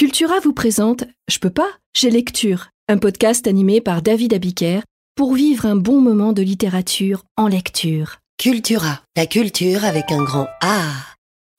Cultura vous présente Je peux pas, j'ai lecture, un podcast animé par David Abiker pour vivre un bon moment de littérature en lecture. Cultura, la culture avec un grand A.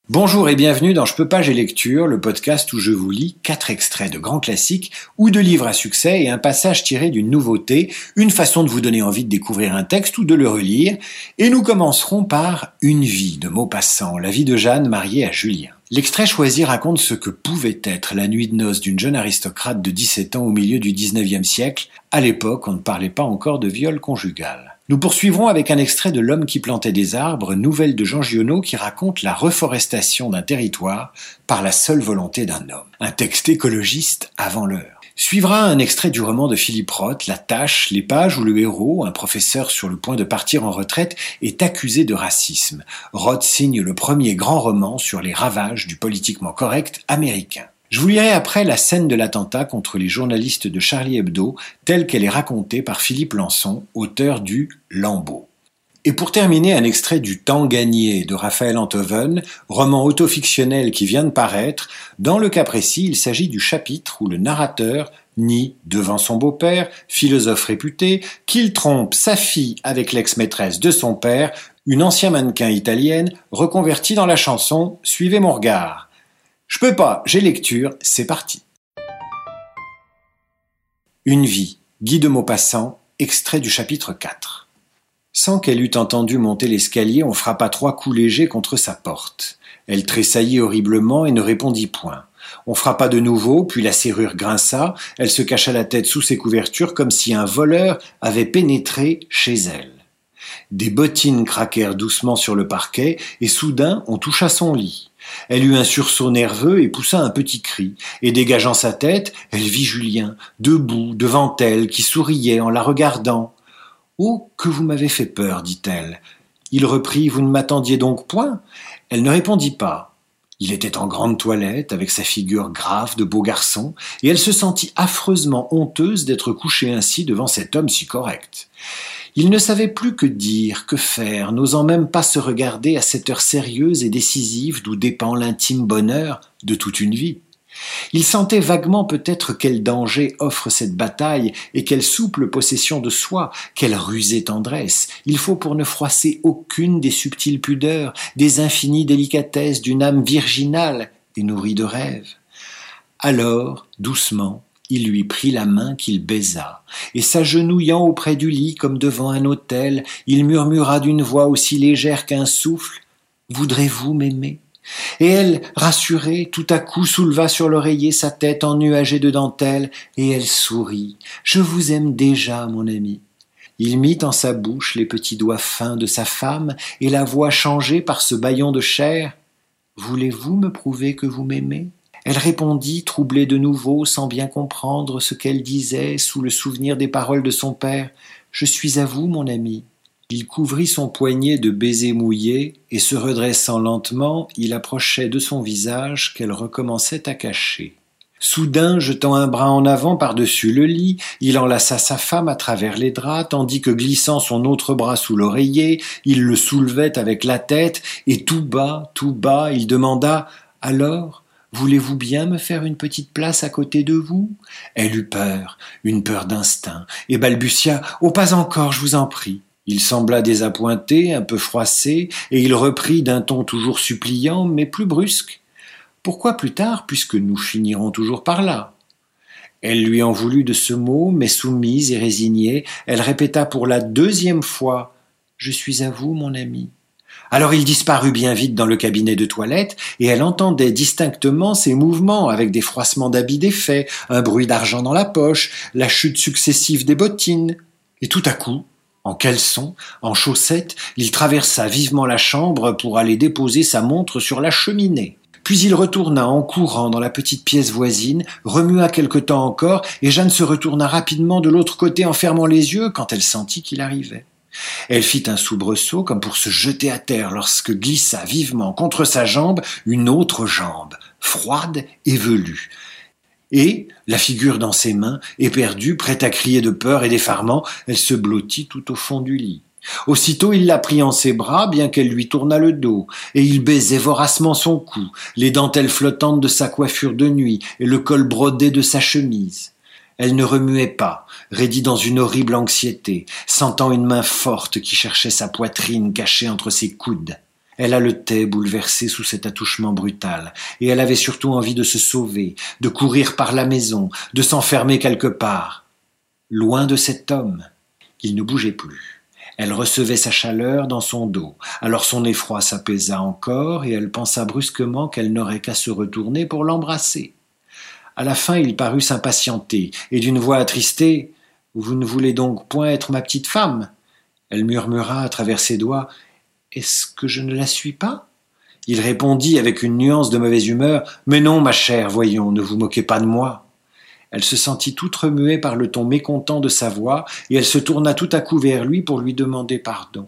Bonjour et bienvenue dans Je peux pas, j'ai lecture, le podcast où je vous lis quatre extraits de grands classiques ou de livres à succès et un passage tiré d'une nouveauté, une façon de vous donner envie de découvrir un texte ou de le relire. Et nous commencerons par Une vie de Maupassant, la vie de Jeanne mariée à Julien. L'extrait choisi raconte ce que pouvait être la nuit de noces d'une jeune aristocrate de 17 ans au milieu du 19e siècle. À l'époque, on ne parlait pas encore de viol conjugal. Nous poursuivrons avec un extrait de L'homme qui plantait des arbres, nouvelle de Jean Giono qui raconte la reforestation d'un territoire par la seule volonté d'un homme. Un texte écologiste avant l'heure. Suivra un extrait du roman de Philippe Roth, La tâche, les pages où le héros, un professeur sur le point de partir en retraite, est accusé de racisme. Roth signe le premier grand roman sur les ravages du politiquement correct américain. Je vous lirai après la scène de l'attentat contre les journalistes de Charlie Hebdo, telle qu'elle est racontée par Philippe Lançon, auteur du Lambeau. Et pour terminer, un extrait du Temps gagné de Raphaël Antoven, roman autofictionnel qui vient de paraître. Dans le cas précis, il s'agit du chapitre où le narrateur nie, devant son beau-père, philosophe réputé, qu'il trompe sa fille avec l'ex-maîtresse de son père, une ancienne mannequin italienne, reconvertie dans la chanson Suivez mon regard. Je peux pas, j'ai lecture, c'est parti. Une vie, Guy de Maupassant, extrait du chapitre 4. Sans qu'elle eût entendu monter l'escalier, on frappa trois coups légers contre sa porte. Elle tressaillit horriblement et ne répondit point. On frappa de nouveau, puis la serrure grinça, elle se cacha la tête sous ses couvertures comme si un voleur avait pénétré chez elle. Des bottines craquèrent doucement sur le parquet, et soudain on toucha son lit. Elle eut un sursaut nerveux et poussa un petit cri, et dégageant sa tête, elle vit Julien, debout devant elle, qui souriait en la regardant. Oh, que vous m'avez fait peur, dit-elle. Il reprit, Vous ne m'attendiez donc point? Elle ne répondit pas. Il était en grande toilette, avec sa figure grave de beau garçon, et elle se sentit affreusement honteuse d'être couchée ainsi devant cet homme si correct. Il ne savait plus que dire, que faire, n'osant même pas se regarder à cette heure sérieuse et décisive d'où dépend l'intime bonheur de toute une vie. Il sentait vaguement peut-être quel danger offre cette bataille et quelle souple possession de soi, quelle rusée tendresse il faut pour ne froisser aucune des subtiles pudeurs, des infinies délicatesses d'une âme virginale et nourrie de rêves. Alors, doucement, il lui prit la main qu'il baisa, et s'agenouillant auprès du lit comme devant un autel, il murmura d'une voix aussi légère qu'un souffle Voudrez-vous m'aimer? Et elle, rassurée, tout à coup souleva sur l'oreiller sa tête ennuagée de dentelle, et elle sourit. Je vous aime déjà, mon ami. Il mit en sa bouche les petits doigts fins de sa femme, et la voix changée par ce bâillon de chair. Voulez-vous me prouver que vous m'aimez? Elle répondit, troublée de nouveau, sans bien comprendre ce qu'elle disait, sous le souvenir des paroles de son père. Je suis à vous, mon ami. Il couvrit son poignet de baisers mouillés, et se redressant lentement, il approchait de son visage qu'elle recommençait à cacher. Soudain, jetant un bras en avant par-dessus le lit, il enlaça sa femme à travers les draps, tandis que glissant son autre bras sous l'oreiller, il le soulevait avec la tête, et tout bas, tout bas, il demanda Alors, Voulez-vous bien me faire une petite place à côté de vous? Elle eut peur, une peur d'instinct, et balbutia Oh, pas encore, je vous en prie. Il sembla désappointé, un peu froissé, et il reprit d'un ton toujours suppliant, mais plus brusque. Pourquoi plus tard, puisque nous finirons toujours par là? Elle lui en voulut de ce mot, mais soumise et résignée, elle répéta pour la deuxième fois Je suis à vous, mon ami. Alors il disparut bien vite dans le cabinet de toilette, et elle entendait distinctement ses mouvements avec des froissements d'habits défaits, un bruit d'argent dans la poche, la chute successive des bottines. Et tout à coup, en caleçon, en chaussettes, il traversa vivement la chambre pour aller déposer sa montre sur la cheminée. Puis il retourna en courant dans la petite pièce voisine, remua quelque temps encore, et Jeanne se retourna rapidement de l'autre côté en fermant les yeux quand elle sentit qu'il arrivait. Elle fit un soubresaut comme pour se jeter à terre lorsque glissa vivement contre sa jambe une autre jambe, froide et velue. Et, la figure dans ses mains, éperdue, prête à crier de peur et d'effarement, elle se blottit tout au fond du lit. Aussitôt il la prit en ses bras, bien qu'elle lui tournât le dos, et il baisait voracement son cou, les dentelles flottantes de sa coiffure de nuit et le col brodé de sa chemise. Elle ne remuait pas, raidie dans une horrible anxiété, sentant une main forte qui cherchait sa poitrine cachée entre ses coudes. Elle haletait, bouleversée sous cet attouchement brutal, et elle avait surtout envie de se sauver, de courir par la maison, de s'enfermer quelque part. Loin de cet homme, il ne bougeait plus. Elle recevait sa chaleur dans son dos, alors son effroi s'apaisa encore, et elle pensa brusquement qu'elle n'aurait qu'à se retourner pour l'embrasser. À la fin il parut s'impatienter, et d'une voix attristée. Vous ne voulez donc point être ma petite femme? Elle murmura à travers ses doigts. Est-ce que je ne la suis pas? Il répondit avec une nuance de mauvaise humeur. Mais non, ma chère, voyons, ne vous moquez pas de moi. Elle se sentit toute remuée par le ton mécontent de sa voix, et elle se tourna tout à coup vers lui pour lui demander pardon.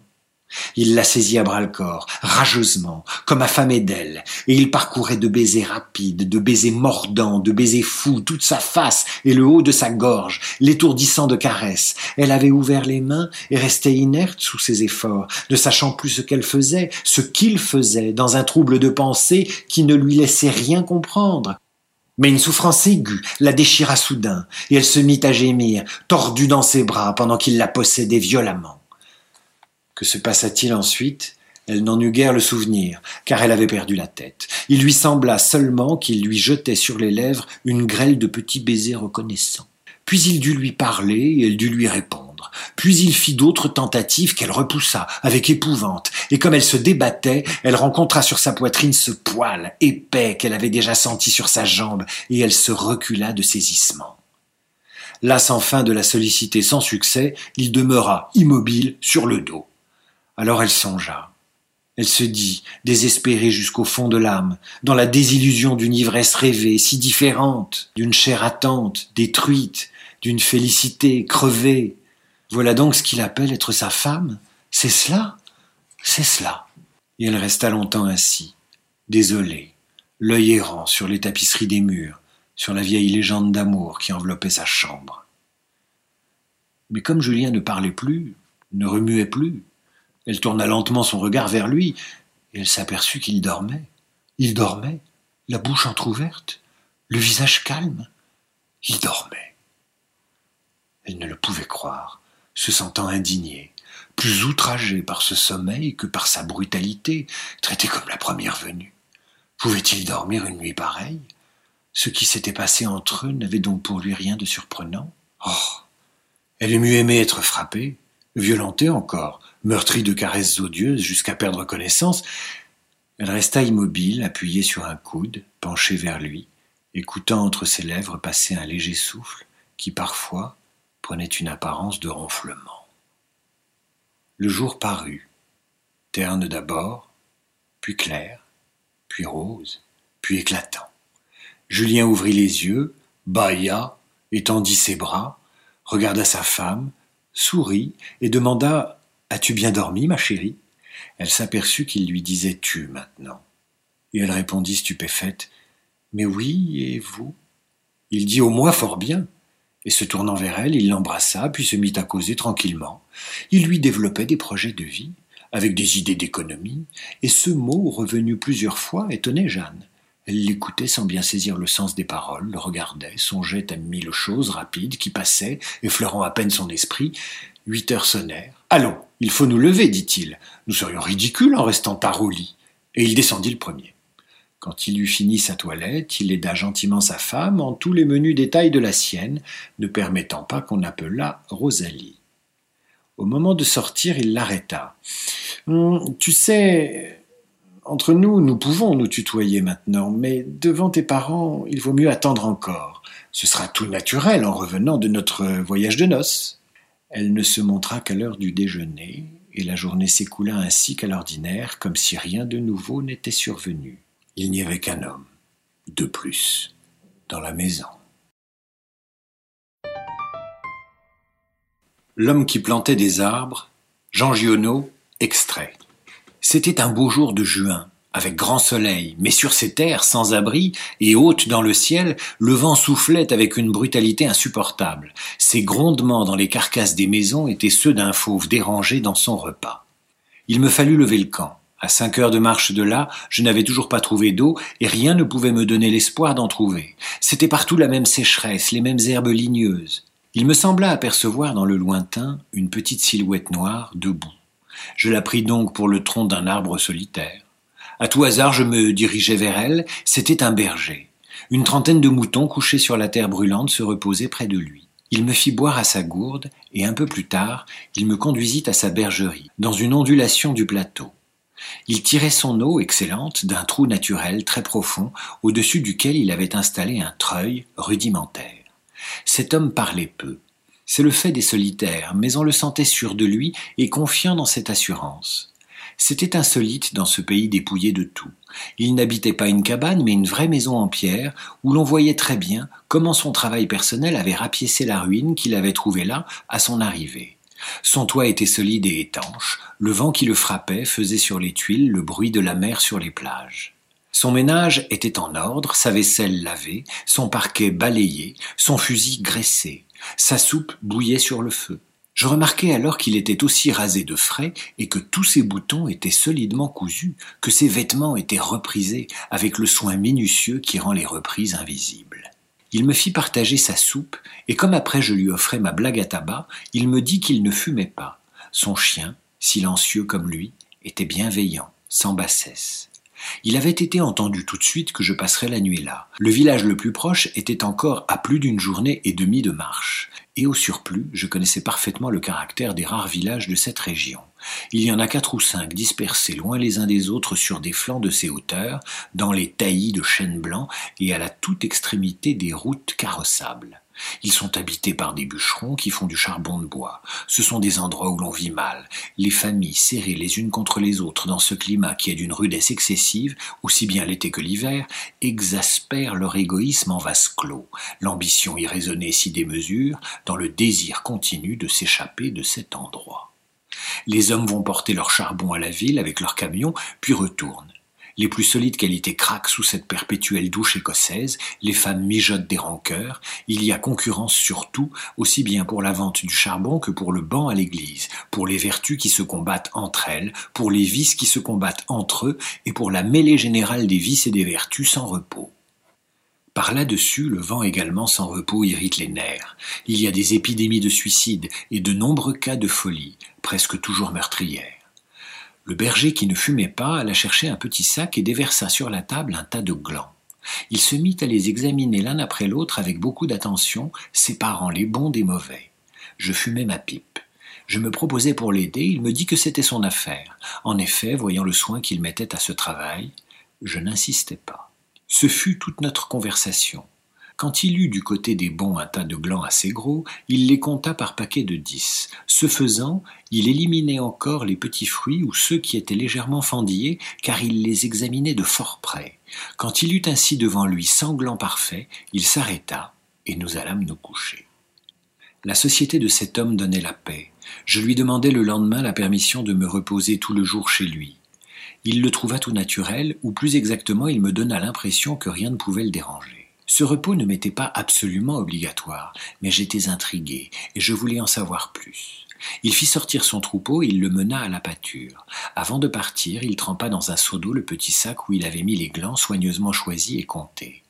Il la saisit à bras-le-corps, rageusement, comme affamé d'elle, et il parcourait de baisers rapides, de baisers mordants, de baisers fous toute sa face et le haut de sa gorge, l'étourdissant de caresses. Elle avait ouvert les mains et restait inerte sous ses efforts, ne sachant plus ce qu'elle faisait, ce qu'il faisait, dans un trouble de pensée qui ne lui laissait rien comprendre. Mais une souffrance aiguë la déchira soudain, et elle se mit à gémir, tordue dans ses bras pendant qu'il la possédait violemment. Que se passa-t-il ensuite? Elle n'en eut guère le souvenir, car elle avait perdu la tête. Il lui sembla seulement qu'il lui jetait sur les lèvres une grêle de petits baisers reconnaissants. Puis il dut lui parler et elle dut lui répondre. Puis il fit d'autres tentatives qu'elle repoussa avec épouvante, et comme elle se débattait, elle rencontra sur sa poitrine ce poil épais qu'elle avait déjà senti sur sa jambe, et elle se recula de saisissement. Là, sans fin de la solliciter sans succès, il demeura immobile sur le dos. Alors elle songea. Elle se dit, désespérée jusqu'au fond de l'âme, dans la désillusion d'une ivresse rêvée, si différente, d'une chair attente, détruite, d'une félicité crevée. Voilà donc ce qu'il appelle être sa femme C'est cela? C'est cela. Et elle resta longtemps ainsi, désolée, l'œil errant sur les tapisseries des murs, sur la vieille légende d'amour qui enveloppait sa chambre. Mais comme Julien ne parlait plus, ne remuait plus, elle tourna lentement son regard vers lui, et elle s'aperçut qu'il dormait. Il dormait, la bouche entr'ouverte, le visage calme. Il dormait. Elle ne le pouvait croire, se sentant indignée, plus outragée par ce sommeil que par sa brutalité, traitée comme la première venue. Pouvait-il dormir une nuit pareille? Ce qui s'était passé entre eux n'avait donc pour lui rien de surprenant Oh Elle eût mieux aimé être frappée, violentée encore, meurtrie de caresses odieuses jusqu'à perdre connaissance, elle resta immobile, appuyée sur un coude, penchée vers lui, écoutant entre ses lèvres passer un léger souffle qui parfois prenait une apparence de ronflement. Le jour parut, terne d'abord, puis clair, puis rose, puis éclatant. Julien ouvrit les yeux, bâilla, étendit ses bras, regarda sa femme, sourit et demanda As-tu bien dormi, ma chérie? Elle s'aperçut qu'il lui disait tu maintenant. Et elle répondit stupéfaite Mais oui, et vous? Il dit Au moi fort bien. Et se tournant vers elle, il l'embrassa, puis se mit à causer tranquillement. Il lui développait des projets de vie, avec des idées d'économie, et ce mot, revenu plusieurs fois, étonnait Jeanne. Elle l'écoutait sans bien saisir le sens des paroles, le regardait, songeait à mille choses rapides qui passaient, effleurant à peine son esprit. Huit heures sonnèrent. Allons, il faut nous lever, dit-il. Nous serions ridicules en restant tard au lit. Et il descendit le premier. Quand il eut fini sa toilette, il aida gentiment sa femme en tous les menus détails de la sienne, ne permettant pas qu'on appelât Rosalie. Au moment de sortir, il l'arrêta. Hum, tu sais, entre nous, nous pouvons nous tutoyer maintenant, mais devant tes parents, il vaut mieux attendre encore. Ce sera tout naturel en revenant de notre voyage de noces. Elle ne se montra qu'à l'heure du déjeuner, et la journée s'écoula ainsi qu'à l'ordinaire, comme si rien de nouveau n'était survenu. Il n'y avait qu'un homme, de plus, dans la maison. L'homme qui plantait des arbres, Jean Giono, extrait. C'était un beau jour de juin, avec grand soleil, mais sur ces terres sans abri et hautes dans le ciel, le vent soufflait avec une brutalité insupportable. Ces grondements dans les carcasses des maisons étaient ceux d'un fauve dérangé dans son repas. Il me fallut lever le camp. À cinq heures de marche de là, je n'avais toujours pas trouvé d'eau et rien ne pouvait me donner l'espoir d'en trouver. C'était partout la même sécheresse, les mêmes herbes ligneuses. Il me sembla apercevoir dans le lointain une petite silhouette noire debout. Je la pris donc pour le tronc d'un arbre solitaire. À tout hasard, je me dirigeais vers elle. C'était un berger. Une trentaine de moutons couchés sur la terre brûlante se reposaient près de lui. Il me fit boire à sa gourde, et un peu plus tard, il me conduisit à sa bergerie, dans une ondulation du plateau. Il tirait son eau excellente d'un trou naturel très profond, au-dessus duquel il avait installé un treuil rudimentaire. Cet homme parlait peu. C'est le fait des solitaires, mais on le sentait sûr de lui et confiant dans cette assurance. C'était insolite dans ce pays dépouillé de tout. Il n'habitait pas une cabane, mais une vraie maison en pierre, où l'on voyait très bien comment son travail personnel avait rapiécé la ruine qu'il avait trouvée là à son arrivée. Son toit était solide et étanche, le vent qui le frappait faisait sur les tuiles le bruit de la mer sur les plages. Son ménage était en ordre, sa vaisselle lavée, son parquet balayé, son fusil graissé, sa soupe bouillait sur le feu. Je remarquai alors qu'il était aussi rasé de frais et que tous ses boutons étaient solidement cousus, que ses vêtements étaient reprisés avec le soin minutieux qui rend les reprises invisibles. Il me fit partager sa soupe, et comme après je lui offrais ma blague à tabac, il me dit qu'il ne fumait pas. Son chien, silencieux comme lui, était bienveillant, sans bassesse. Il avait été entendu tout de suite que je passerais la nuit là. Le village le plus proche était encore à plus d'une journée et demie de marche. Et au surplus, je connaissais parfaitement le caractère des rares villages de cette région. Il y en a quatre ou cinq dispersés loin les uns des autres sur des flancs de ces hauteurs, dans les taillis de chênes blancs et à la toute extrémité des routes carrossables. Ils sont habités par des bûcherons qui font du charbon de bois. Ce sont des endroits où l'on vit mal. Les familles serrées les unes contre les autres dans ce climat qui est d'une rudesse excessive, aussi bien l'été que l'hiver, exaspèrent leur égoïsme en vase clos, l'ambition irraisonnée si démesure, dans le désir continu de s'échapper de cet endroit. Les hommes vont porter leur charbon à la ville avec leurs camions, puis retournent. Les plus solides qualités craquent sous cette perpétuelle douche écossaise, les femmes mijotent des rancœurs, il y a concurrence sur tout, aussi bien pour la vente du charbon que pour le banc à l'église, pour les vertus qui se combattent entre elles, pour les vices qui se combattent entre eux, et pour la mêlée générale des vices et des vertus sans repos. Par là-dessus, le vent également sans repos irrite les nerfs. Il y a des épidémies de suicide et de nombreux cas de folie, presque toujours meurtrières. Le berger qui ne fumait pas alla chercher un petit sac et déversa sur la table un tas de glands. Il se mit à les examiner l'un après l'autre avec beaucoup d'attention, séparant les bons des mauvais. Je fumais ma pipe. Je me proposais pour l'aider, il me dit que c'était son affaire. En effet, voyant le soin qu'il mettait à ce travail, je n'insistais pas. Ce fut toute notre conversation. Quand il eut du côté des bons un tas de glands assez gros, il les compta par paquets de dix. Ce faisant, il éliminait encore les petits fruits ou ceux qui étaient légèrement fendillés, car il les examinait de fort près. Quand il eut ainsi devant lui cent glands parfaits, il s'arrêta, et nous allâmes nous coucher. La société de cet homme donnait la paix. Je lui demandai le lendemain la permission de me reposer tout le jour chez lui. Il le trouva tout naturel, ou plus exactement il me donna l'impression que rien ne pouvait le déranger. Ce repos ne m'était pas absolument obligatoire, mais j'étais intrigué, et je voulais en savoir plus. Il fit sortir son troupeau et il le mena à la pâture. Avant de partir, il trempa dans un seau d'eau le petit sac où il avait mis les glands soigneusement choisis et comptés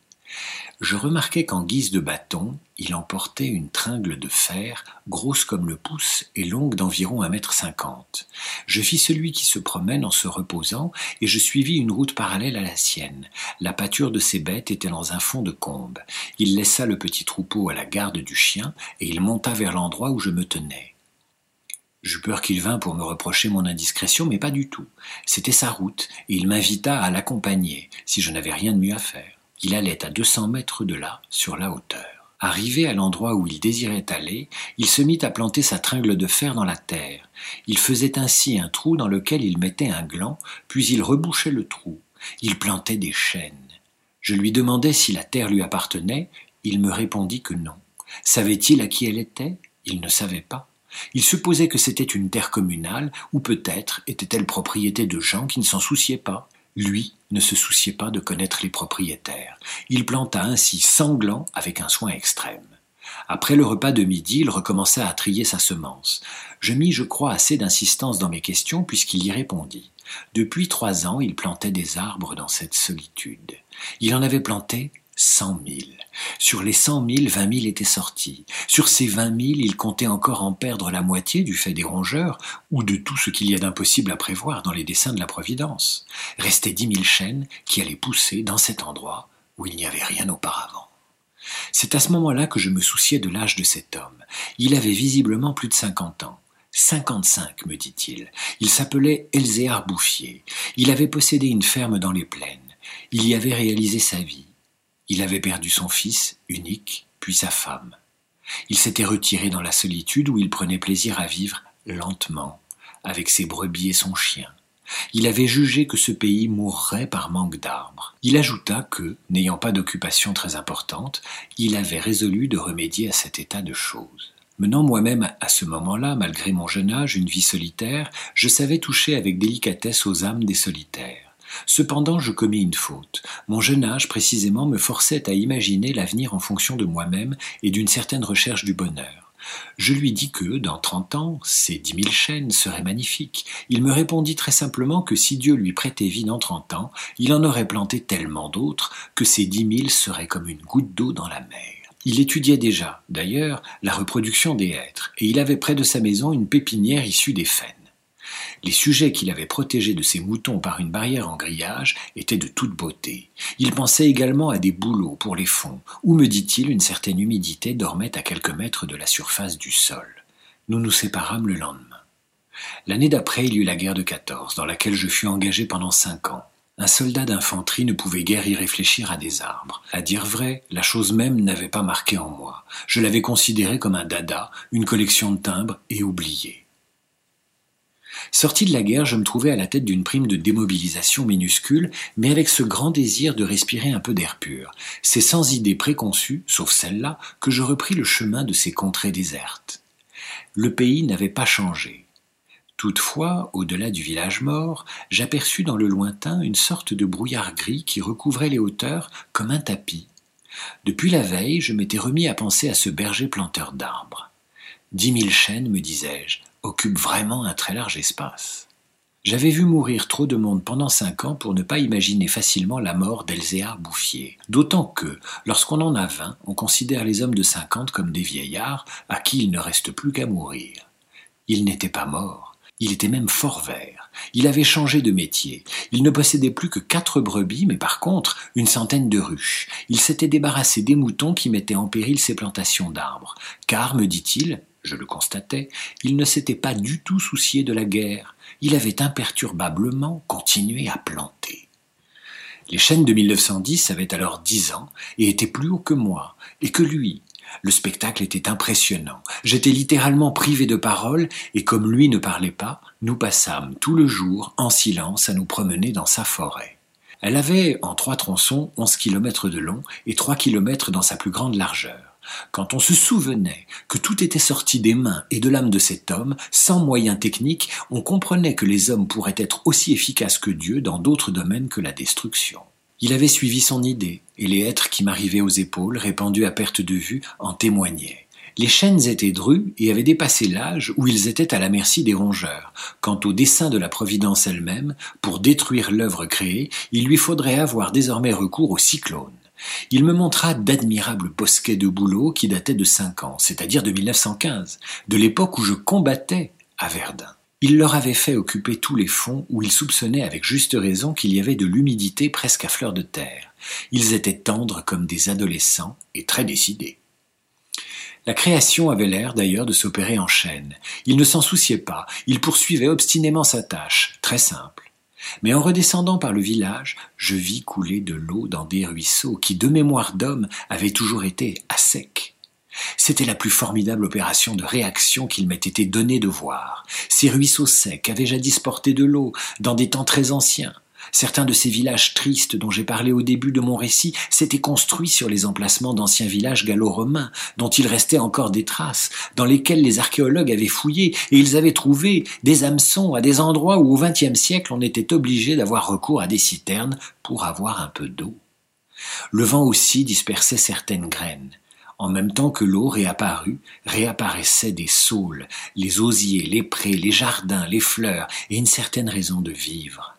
je remarquai qu'en guise de bâton, il emportait une tringle de fer, grosse comme le pouce et longue d'environ un mètre cinquante. Je fis celui qui se promène en se reposant, et je suivis une route parallèle à la sienne. La pâture de ses bêtes était dans un fond de combe. Il laissa le petit troupeau à la garde du chien, et il monta vers l'endroit où je me tenais. J'eus peur qu'il vînt pour me reprocher mon indiscrétion, mais pas du tout. C'était sa route, et il m'invita à l'accompagner, si je n'avais rien de mieux à faire. Il allait à deux cents mètres de là, sur la hauteur. Arrivé à l'endroit où il désirait aller, il se mit à planter sa tringle de fer dans la terre. Il faisait ainsi un trou dans lequel il mettait un gland, puis il rebouchait le trou. Il plantait des chênes. Je lui demandai si la terre lui appartenait, il me répondit que non. Savait-il à qui elle était? Il ne savait pas. Il supposait que c'était une terre communale, ou peut-être était-elle propriété de gens qui ne s'en souciaient pas. Lui ne se souciait pas de connaître les propriétaires. Il planta ainsi sanglant avec un soin extrême. Après le repas de midi, il recommença à trier sa semence. Je mis, je crois, assez d'insistance dans mes questions puisqu'il y répondit. Depuis trois ans, il plantait des arbres dans cette solitude. Il en avait planté cent mille. Sur les cent mille, vingt mille étaient sortis. Sur ces vingt mille, il comptait encore en perdre la moitié du fait des rongeurs ou de tout ce qu'il y a d'impossible à prévoir dans les dessins de la Providence. Restaient dix mille chênes qui allaient pousser dans cet endroit où il n'y avait rien auparavant. C'est à ce moment-là que je me souciais de l'âge de cet homme. Il avait visiblement plus de cinquante ans. Cinquante-cinq, me dit-il. Il s'appelait Elzéar Bouffier. Il avait possédé une ferme dans les plaines. Il y avait réalisé sa vie. Il avait perdu son fils, unique, puis sa femme. Il s'était retiré dans la solitude où il prenait plaisir à vivre lentement, avec ses brebis et son chien. Il avait jugé que ce pays mourrait par manque d'arbres. Il ajouta que, n'ayant pas d'occupation très importante, il avait résolu de remédier à cet état de choses. Menant moi-même à ce moment-là, malgré mon jeune âge, une vie solitaire, je savais toucher avec délicatesse aux âmes des solitaires. Cependant, je commis une faute. Mon jeune âge, précisément, me forçait à imaginer l'avenir en fonction de moi-même et d'une certaine recherche du bonheur. Je lui dis que, dans trente ans, ces dix mille chaînes seraient magnifiques. Il me répondit très simplement que si Dieu lui prêtait vie dans trente ans, il en aurait planté tellement d'autres que ces dix mille seraient comme une goutte d'eau dans la mer. Il étudiait déjà, d'ailleurs, la reproduction des êtres, et il avait près de sa maison une pépinière issue des faines. Les sujets qu'il avait protégés de ses moutons par une barrière en grillage étaient de toute beauté. Il pensait également à des bouleaux pour les fonds, où, me dit-il, une certaine humidité dormait à quelques mètres de la surface du sol. Nous nous séparâmes le lendemain. L'année d'après, il y eut la guerre de 14, dans laquelle je fus engagé pendant cinq ans. Un soldat d'infanterie ne pouvait guère y réfléchir à des arbres. À dire vrai, la chose même n'avait pas marqué en moi. Je l'avais considéré comme un dada, une collection de timbres, et oublié. Sorti de la guerre, je me trouvais à la tête d'une prime de démobilisation minuscule, mais avec ce grand désir de respirer un peu d'air pur. C'est sans idée préconçue, sauf celle-là, que je repris le chemin de ces contrées désertes. Le pays n'avait pas changé. Toutefois, au-delà du village mort, j'aperçus dans le lointain une sorte de brouillard gris qui recouvrait les hauteurs comme un tapis. Depuis la veille, je m'étais remis à penser à ce berger planteur d'arbres. Dix mille chênes, me disais-je, occupe vraiment un très large espace. J'avais vu mourir trop de monde pendant cinq ans pour ne pas imaginer facilement la mort d'Elzéar Bouffier. D'autant que, lorsqu'on en a vingt, on considère les hommes de cinquante comme des vieillards à qui il ne reste plus qu'à mourir. Il n'était pas mort, il était même fort vert. Il avait changé de métier. Il ne possédait plus que quatre brebis, mais par contre une centaine de ruches. Il s'était débarrassé des moutons qui mettaient en péril ses plantations d'arbres. Car, me dit-il, je le constatais, il ne s'était pas du tout soucié de la guerre, il avait imperturbablement continué à planter. Les chaînes de 1910 avaient alors dix ans et étaient plus hauts que moi, et que lui. Le spectacle était impressionnant. J'étais littéralement privé de parole, et comme lui ne parlait pas, nous passâmes tout le jour, en silence, à nous promener dans sa forêt. Elle avait, en trois tronçons, onze kilomètres de long et trois kilomètres dans sa plus grande largeur. Quand on se souvenait que tout était sorti des mains et de l'âme de cet homme, sans moyens techniques, on comprenait que les hommes pourraient être aussi efficaces que Dieu dans d'autres domaines que la destruction. Il avait suivi son idée, et les êtres qui m'arrivaient aux épaules, répandus à perte de vue, en témoignaient. Les chênes étaient drus et avaient dépassé l'âge où ils étaient à la merci des rongeurs. Quant au dessein de la Providence elle-même, pour détruire l'œuvre créée, il lui faudrait avoir désormais recours au cyclone. Il me montra d'admirables bosquets de bouleaux qui dataient de cinq ans, c'est-à-dire de 1915, de l'époque où je combattais à Verdun. Il leur avait fait occuper tous les fonds où ils soupçonnaient avec juste raison qu'il y avait de l'humidité presque à fleur de terre. Ils étaient tendres comme des adolescents et très décidés. La création avait l'air d'ailleurs de s'opérer en chaîne. Il ne s'en souciait pas, il poursuivait obstinément sa tâche, très simple. Mais en redescendant par le village, je vis couler de l'eau dans des ruisseaux qui, de mémoire d'homme, avaient toujours été à sec. C'était la plus formidable opération de réaction qu'il m'ait été donné de voir. Ces ruisseaux secs avaient jadis porté de l'eau dans des temps très anciens. Certains de ces villages tristes dont j'ai parlé au début de mon récit s'étaient construits sur les emplacements d'anciens villages gallo-romains, dont il restait encore des traces, dans lesquels les archéologues avaient fouillé, et ils avaient trouvé des hameçons à des endroits où au XXe siècle on était obligé d'avoir recours à des citernes pour avoir un peu d'eau. Le vent aussi dispersait certaines graines. En même temps que l'eau réapparut, réapparaissaient des saules, les osiers, les prés, les jardins, les fleurs, et une certaine raison de vivre.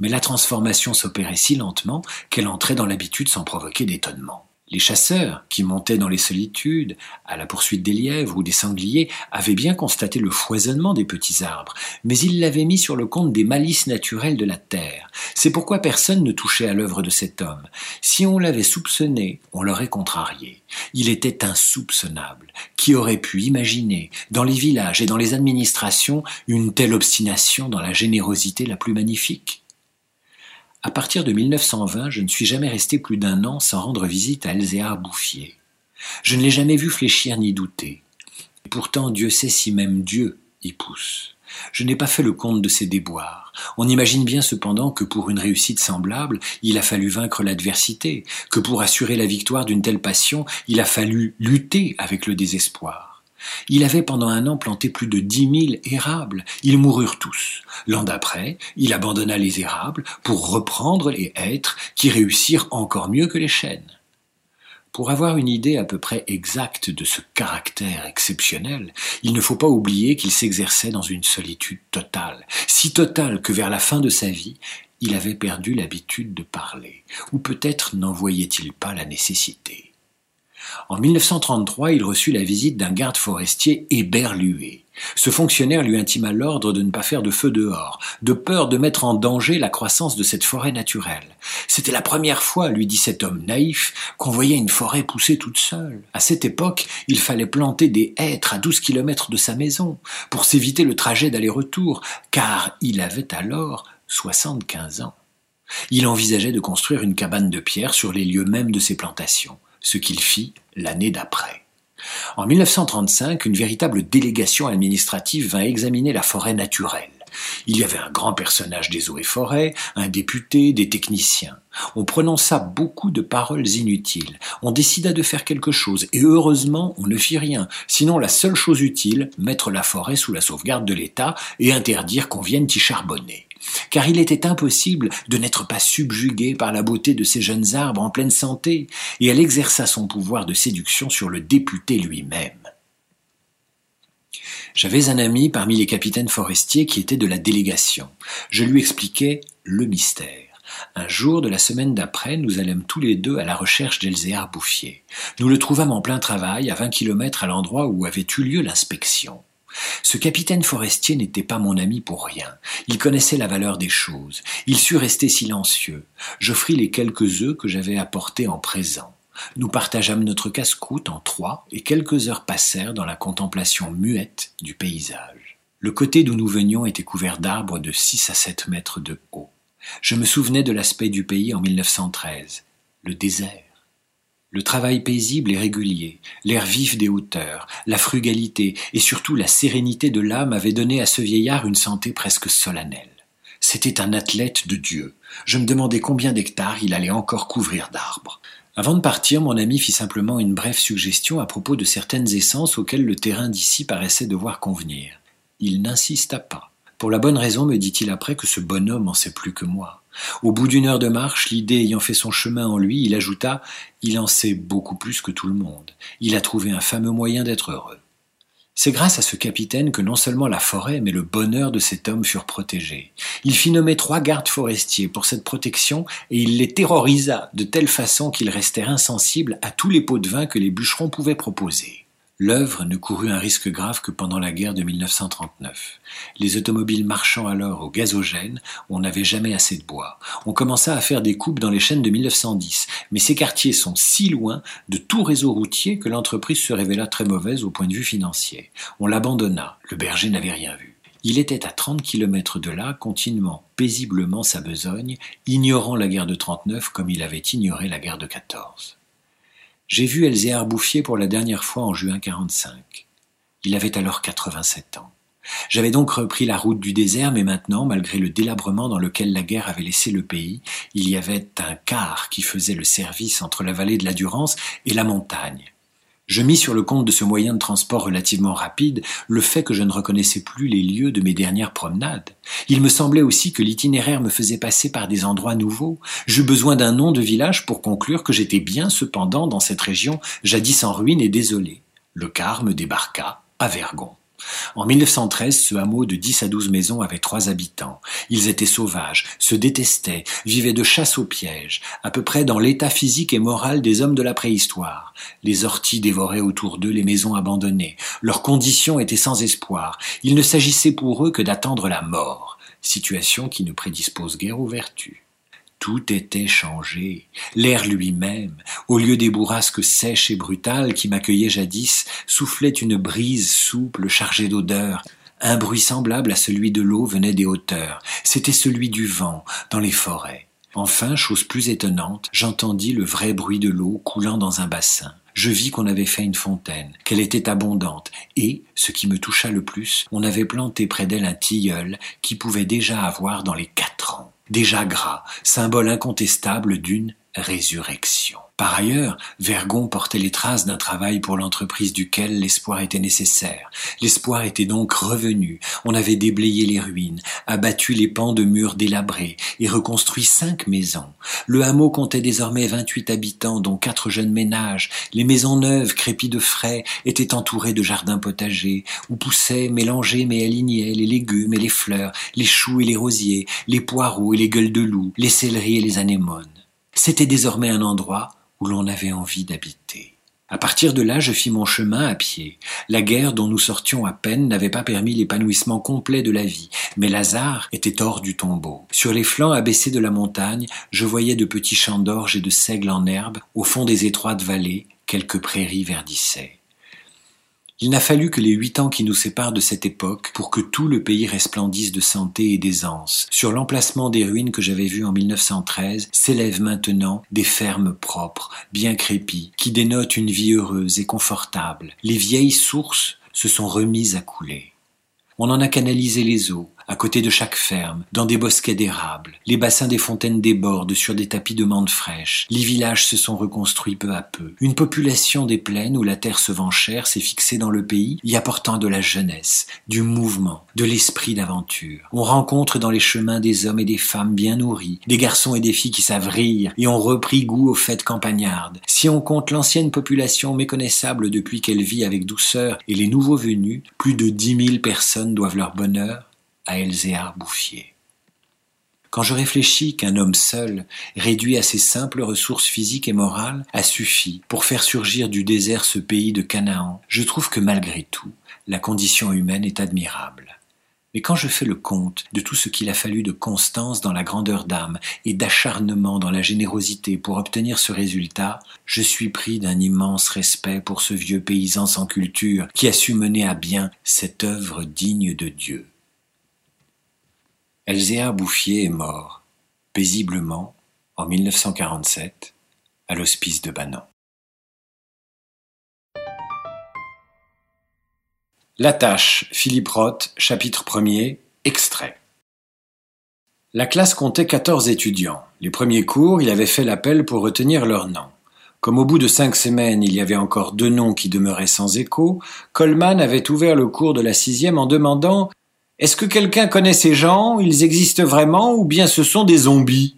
Mais la transformation s'opérait si lentement qu'elle entrait dans l'habitude sans provoquer d'étonnement. Les chasseurs, qui montaient dans les solitudes, à la poursuite des lièvres ou des sangliers, avaient bien constaté le foisonnement des petits arbres, mais ils l'avaient mis sur le compte des malices naturelles de la terre. C'est pourquoi personne ne touchait à l'œuvre de cet homme. Si on l'avait soupçonné, on l'aurait contrarié. Il était insoupçonnable. Qui aurait pu imaginer, dans les villages et dans les administrations, une telle obstination dans la générosité la plus magnifique? À partir de 1920, je ne suis jamais resté plus d'un an sans rendre visite à Elzéar Bouffier. Je ne l'ai jamais vu fléchir ni douter. Et pourtant, Dieu sait si même Dieu y pousse. Je n'ai pas fait le compte de ses déboires. On imagine bien cependant que pour une réussite semblable, il a fallu vaincre l'adversité, que pour assurer la victoire d'une telle passion, il a fallu lutter avec le désespoir. Il avait pendant un an planté plus de dix mille érables. Ils moururent tous. L'an d'après, il abandonna les érables pour reprendre les hêtres qui réussirent encore mieux que les chênes. Pour avoir une idée à peu près exacte de ce caractère exceptionnel, il ne faut pas oublier qu'il s'exerçait dans une solitude totale, si totale que vers la fin de sa vie, il avait perdu l'habitude de parler, ou peut-être n'en voyait-il pas la nécessité. En 1933, il reçut la visite d'un garde forestier éberlué. Ce fonctionnaire lui intima l'ordre de ne pas faire de feu dehors, de peur de mettre en danger la croissance de cette forêt naturelle. C'était la première fois, lui dit cet homme naïf, qu'on voyait une forêt pousser toute seule. À cette époque, il fallait planter des hêtres à douze kilomètres de sa maison, pour s'éviter le trajet d'aller-retour, car il avait alors soixante-quinze ans. Il envisageait de construire une cabane de pierre sur les lieux mêmes de ses plantations ce qu'il fit l'année d'après. En 1935, une véritable délégation administrative vint examiner la forêt naturelle. Il y avait un grand personnage des eaux et forêts, un député, des techniciens. On prononça beaucoup de paroles inutiles. On décida de faire quelque chose, et heureusement, on ne fit rien. Sinon, la seule chose utile, mettre la forêt sous la sauvegarde de l'État et interdire qu'on vienne y charbonner car il était impossible de n'être pas subjugué par la beauté de ces jeunes arbres en pleine santé, et elle exerça son pouvoir de séduction sur le député lui-même. J'avais un ami parmi les capitaines forestiers qui était de la délégation. Je lui expliquais le mystère. Un jour de la semaine d'après, nous allâmes tous les deux à la recherche d'Elzéar Bouffier. Nous le trouvâmes en plein travail, à vingt kilomètres à l'endroit où avait eu lieu l'inspection. Ce capitaine forestier n'était pas mon ami pour rien. Il connaissait la valeur des choses. Il sut rester silencieux. J'offris les quelques œufs que j'avais apportés en présent. Nous partageâmes notre casse-croûte en trois et quelques heures passèrent dans la contemplation muette du paysage. Le côté d'où nous venions était couvert d'arbres de six à sept mètres de haut. Je me souvenais de l'aspect du pays en 1913, le désert. Le travail paisible et régulier, l'air vif des hauteurs, la frugalité et surtout la sérénité de l'âme avaient donné à ce vieillard une santé presque solennelle. C'était un athlète de Dieu. Je me demandais combien d'hectares il allait encore couvrir d'arbres. Avant de partir, mon ami fit simplement une brève suggestion à propos de certaines essences auxquelles le terrain d'ici paraissait devoir convenir. Il n'insista pas. Pour la bonne raison, me dit-il après, que ce bonhomme en sait plus que moi. Au bout d'une heure de marche, l'idée ayant fait son chemin en lui, il ajouta Il en sait beaucoup plus que tout le monde. Il a trouvé un fameux moyen d'être heureux. C'est grâce à ce capitaine que non seulement la forêt, mais le bonheur de cet homme furent protégés. Il fit nommer trois gardes forestiers pour cette protection et il les terrorisa de telle façon qu'ils restèrent insensibles à tous les pots de vin que les bûcherons pouvaient proposer. L'œuvre ne courut un risque grave que pendant la guerre de 1939. Les automobiles marchant alors au gazogène, on n'avait jamais assez de bois. On commença à faire des coupes dans les chaînes de 1910, mais ces quartiers sont si loin de tout réseau routier que l'entreprise se révéla très mauvaise au point de vue financier. On l'abandonna, le berger n'avait rien vu. Il était à 30 kilomètres de là, continuant paisiblement sa besogne, ignorant la guerre de 39 comme il avait ignoré la guerre de 14. J'ai vu Elzéar Bouffier pour la dernière fois en juin 45. Il avait alors 87 ans. J'avais donc repris la route du désert, mais maintenant, malgré le délabrement dans lequel la guerre avait laissé le pays, il y avait un car qui faisait le service entre la vallée de la Durance et la montagne. Je mis sur le compte de ce moyen de transport relativement rapide le fait que je ne reconnaissais plus les lieux de mes dernières promenades. Il me semblait aussi que l'itinéraire me faisait passer par des endroits nouveaux. J'eus besoin d'un nom de village pour conclure que j'étais bien cependant dans cette région jadis en ruine et désolée. Le car me débarqua à Vergon. En 1913, ce hameau de 10 à 12 maisons avait trois habitants. Ils étaient sauvages, se détestaient, vivaient de chasse aux pièges, à peu près dans l'état physique et moral des hommes de la préhistoire. Les orties dévoraient autour d'eux les maisons abandonnées. Leurs conditions étaient sans espoir. Il ne s'agissait pour eux que d'attendre la mort, situation qui ne prédispose guère aux vertus. Tout était changé. L'air lui-même, au lieu des bourrasques sèches et brutales qui m'accueillaient jadis, soufflait une brise souple chargée d'odeurs. Un bruit semblable à celui de l'eau venait des hauteurs. C'était celui du vent dans les forêts. Enfin, chose plus étonnante, j'entendis le vrai bruit de l'eau coulant dans un bassin. Je vis qu'on avait fait une fontaine, qu'elle était abondante, et, ce qui me toucha le plus, on avait planté près d'elle un tilleul qui pouvait déjà avoir dans les quatre ans déjà gras, symbole incontestable d'une résurrection. Par ailleurs, Vergon portait les traces d'un travail pour l'entreprise duquel l'espoir était nécessaire. L'espoir était donc revenu. On avait déblayé les ruines, abattu les pans de murs délabrés et reconstruit cinq maisons. Le hameau comptait désormais vingt-huit habitants, dont quatre jeunes ménages. Les maisons neuves, crépies de frais, étaient entourées de jardins potagers, où poussaient, mélangés mais alignés, les légumes et les fleurs, les choux et les rosiers, les poireaux et les gueules de loup, les céleris et les anémones. C'était désormais un endroit où l'on avait envie d'habiter. À partir de là, je fis mon chemin à pied. La guerre dont nous sortions à peine n'avait pas permis l'épanouissement complet de la vie, mais Lazare était hors du tombeau. Sur les flancs abaissés de la montagne, je voyais de petits champs d'orge et de seigle en herbe, au fond des étroites vallées, quelques prairies verdissaient. Il n'a fallu que les huit ans qui nous séparent de cette époque pour que tout le pays resplendisse de santé et d'aisance. Sur l'emplacement des ruines que j'avais vues en 1913 s'élèvent maintenant des fermes propres, bien crépies, qui dénotent une vie heureuse et confortable. Les vieilles sources se sont remises à couler. On en a canalisé les eaux, à côté de chaque ferme, dans des bosquets d'érables. Les bassins des fontaines débordent sur des tapis de menthe fraîche. Les villages se sont reconstruits peu à peu. Une population des plaines où la terre se vend chère s'est fixée dans le pays, y apportant de la jeunesse, du mouvement, de l'esprit d'aventure. On rencontre dans les chemins des hommes et des femmes bien nourris, des garçons et des filles qui savent rire et ont repris goût aux fêtes campagnardes. Si on compte l'ancienne population méconnaissable depuis qu'elle vit avec douceur et les nouveaux venus, plus de dix mille personnes doivent leur bonheur à Elzéar Bouffier. Quand je réfléchis qu'un homme seul, réduit à ses simples ressources physiques et morales, a suffi pour faire surgir du désert ce pays de Canaan, je trouve que malgré tout, la condition humaine est admirable. Mais quand je fais le compte de tout ce qu'il a fallu de constance dans la grandeur d'âme et d'acharnement dans la générosité pour obtenir ce résultat, je suis pris d'un immense respect pour ce vieux paysan sans culture qui a su mener à bien cette œuvre digne de Dieu. Elzéa Bouffier est mort, paisiblement, en 1947, à l'hospice de Banan. La tâche, Philippe Roth, chapitre 1er, extrait. La classe comptait 14 étudiants. Les premiers cours, il avait fait l'appel pour retenir leurs noms. Comme au bout de cinq semaines, il y avait encore deux noms qui demeuraient sans écho, Coleman avait ouvert le cours de la sixième en demandant est-ce que quelqu'un connaît ces gens? Ils existent vraiment ou bien ce sont des zombies?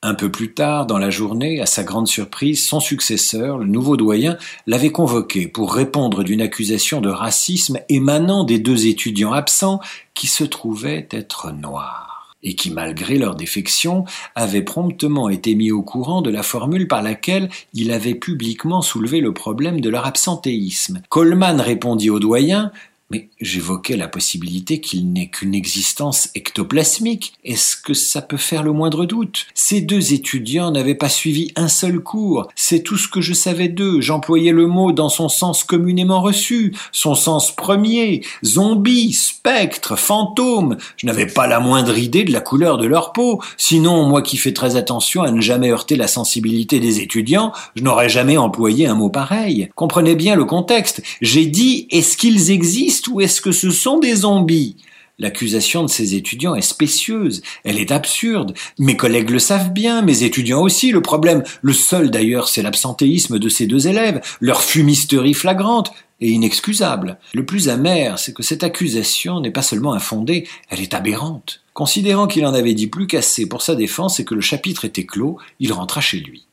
Un peu plus tard dans la journée, à sa grande surprise, son successeur, le nouveau doyen, l'avait convoqué pour répondre d'une accusation de racisme émanant des deux étudiants absents qui se trouvaient être noirs et qui, malgré leur défection, avaient promptement été mis au courant de la formule par laquelle il avait publiquement soulevé le problème de leur absentéisme. Coleman répondit au doyen mais j'évoquais la possibilité qu'il n'ait qu'une existence ectoplasmique. Est-ce que ça peut faire le moindre doute? Ces deux étudiants n'avaient pas suivi un seul cours. C'est tout ce que je savais d'eux. J'employais le mot dans son sens communément reçu, son sens premier. Zombie, spectre, fantôme. Je n'avais pas la moindre idée de la couleur de leur peau. Sinon, moi qui fais très attention à ne jamais heurter la sensibilité des étudiants, je n'aurais jamais employé un mot pareil. Comprenez bien le contexte. J'ai dit, est-ce qu'ils existent? Ou est-ce que ce sont des zombies? L'accusation de ces étudiants est spécieuse, elle est absurde. Mes collègues le savent bien, mes étudiants aussi. Le problème, le seul d'ailleurs, c'est l'absentéisme de ces deux élèves, leur fumisterie flagrante et inexcusable. Le plus amer, c'est que cette accusation n'est pas seulement infondée, elle est aberrante. Considérant qu'il en avait dit plus qu'assez pour sa défense et que le chapitre était clos, il rentra chez lui.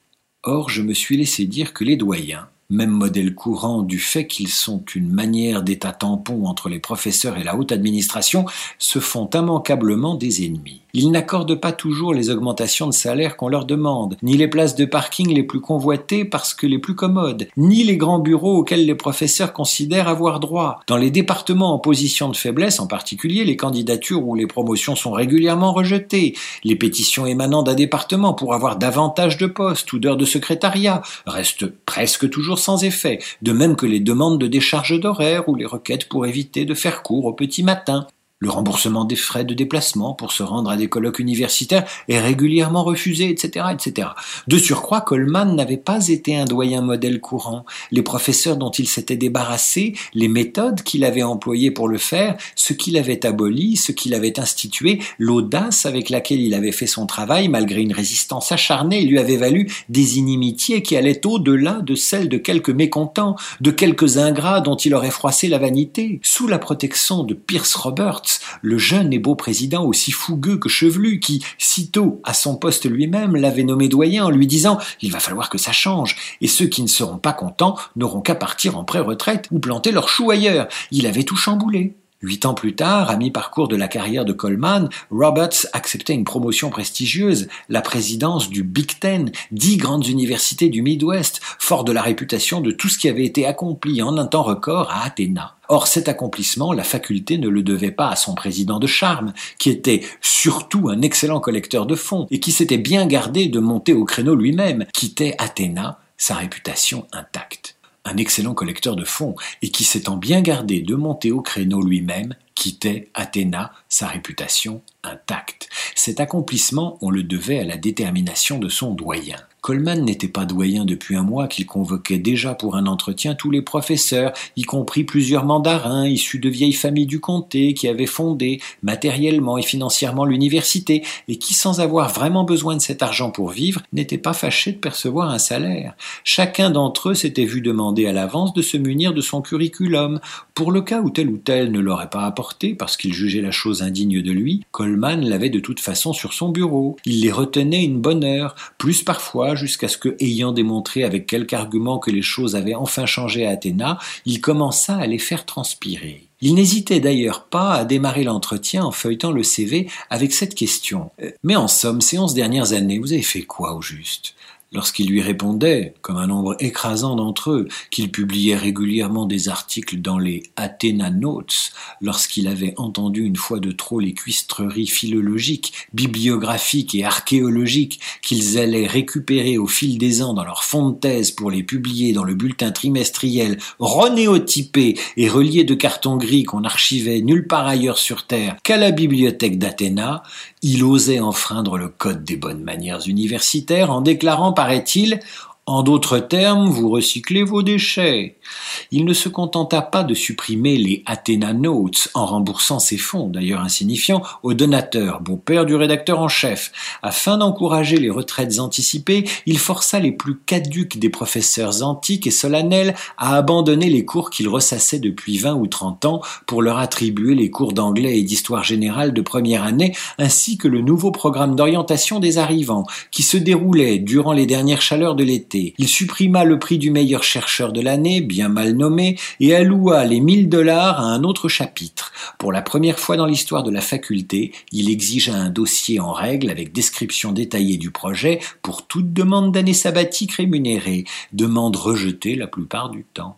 Or, je me suis laissé dire que les doyens, même modèle courant du fait qu'ils sont une manière d'état tampon entre les professeurs et la haute administration, se font immanquablement des ennemis. Ils n'accordent pas toujours les augmentations de salaire qu'on leur demande, ni les places de parking les plus convoitées parce que les plus commodes, ni les grands bureaux auxquels les professeurs considèrent avoir droit. Dans les départements en position de faiblesse, en particulier les candidatures ou les promotions sont régulièrement rejetées, les pétitions émanant d'un département pour avoir davantage de postes ou d'heures de secrétariat restent presque toujours sans effet, de même que les demandes de décharge d'horaires ou les requêtes pour éviter de faire cours au petit matin. Le remboursement des frais de déplacement pour se rendre à des colloques universitaires est régulièrement refusé, etc., etc. De surcroît, Coleman n'avait pas été un doyen modèle courant. Les professeurs dont il s'était débarrassé, les méthodes qu'il avait employées pour le faire, ce qu'il avait aboli, ce qu'il avait institué, l'audace avec laquelle il avait fait son travail, malgré une résistance acharnée, lui avait valu des inimitiés qui allaient au-delà de celles de quelques mécontents, de quelques ingrats dont il aurait froissé la vanité. Sous la protection de Pierce Roberts, le jeune et beau président aussi fougueux que chevelu, qui, sitôt à son poste lui-même, l'avait nommé doyen en lui disant Il va falloir que ça change, et ceux qui ne seront pas contents n'auront qu'à partir en pré-retraite ou planter leur chou ailleurs. Il avait tout chamboulé. Huit ans plus tard, à mi-parcours de la carrière de Coleman, Roberts acceptait une promotion prestigieuse, la présidence du Big Ten, dix grandes universités du Midwest, fort de la réputation de tout ce qui avait été accompli en un temps record à Athéna. Or, cet accomplissement, la faculté ne le devait pas à son président de charme, qui était surtout un excellent collecteur de fonds et qui s'était bien gardé de monter au créneau lui-même, quittait Athéna, sa réputation intacte un excellent collecteur de fonds, et qui s'étant bien gardé de monter au créneau lui-même, quittait Athéna, sa réputation intacte. Cet accomplissement, on le devait à la détermination de son doyen. Coleman n'était pas doyen depuis un mois qu'il convoquait déjà pour un entretien tous les professeurs, y compris plusieurs mandarins issus de vieilles familles du comté qui avaient fondé matériellement et financièrement l'université et qui, sans avoir vraiment besoin de cet argent pour vivre, n'étaient pas fâchés de percevoir un salaire. Chacun d'entre eux s'était vu demander à l'avance de se munir de son curriculum. Pour le cas où tel ou tel ne l'aurait pas apporté parce qu'il jugeait la chose indigne de lui, Coleman l'avait de toute façon sur son bureau. Il les retenait une bonne heure, plus parfois jusqu'à ce que, ayant démontré avec quelque argument que les choses avaient enfin changé à Athéna, il commença à les faire transpirer. Il n'hésitait d'ailleurs pas à démarrer l'entretien en feuilletant le CV avec cette question. Euh, mais en somme, ces onze dernières années, vous avez fait quoi au juste? Lorsqu'il lui répondait, comme un nombre écrasant d'entre eux, qu'il publiait régulièrement des articles dans les Athena Notes, lorsqu'il avait entendu une fois de trop les cuistreries philologiques, bibliographiques et archéologiques qu'ils allaient récupérer au fil des ans dans leur fond de thèse pour les publier dans le bulletin trimestriel renéotypé et relié de carton gris qu'on archivait nulle part ailleurs sur Terre qu'à la bibliothèque d'Athéna, il osait enfreindre le code des bonnes manières universitaires en déclarant, paraît-il, en d'autres termes, vous recyclez vos déchets. Il ne se contenta pas de supprimer les Athena Notes en remboursant ses fonds, d'ailleurs insignifiants, aux donateurs, beau-père du rédacteur en chef. Afin d'encourager les retraites anticipées, il força les plus caduques des professeurs antiques et solennels à abandonner les cours qu'ils ressassaient depuis vingt ou trente ans pour leur attribuer les cours d'anglais et d'histoire générale de première année, ainsi que le nouveau programme d'orientation des arrivants, qui se déroulait durant les dernières chaleurs de l'été il supprima le prix du meilleur chercheur de l'année, bien mal nommé, et alloua les 1000 dollars à un autre chapitre. Pour la première fois dans l'histoire de la faculté, il exigea un dossier en règle avec description détaillée du projet pour toute demande d'année sabbatique rémunérée, demande rejetée la plupart du temps.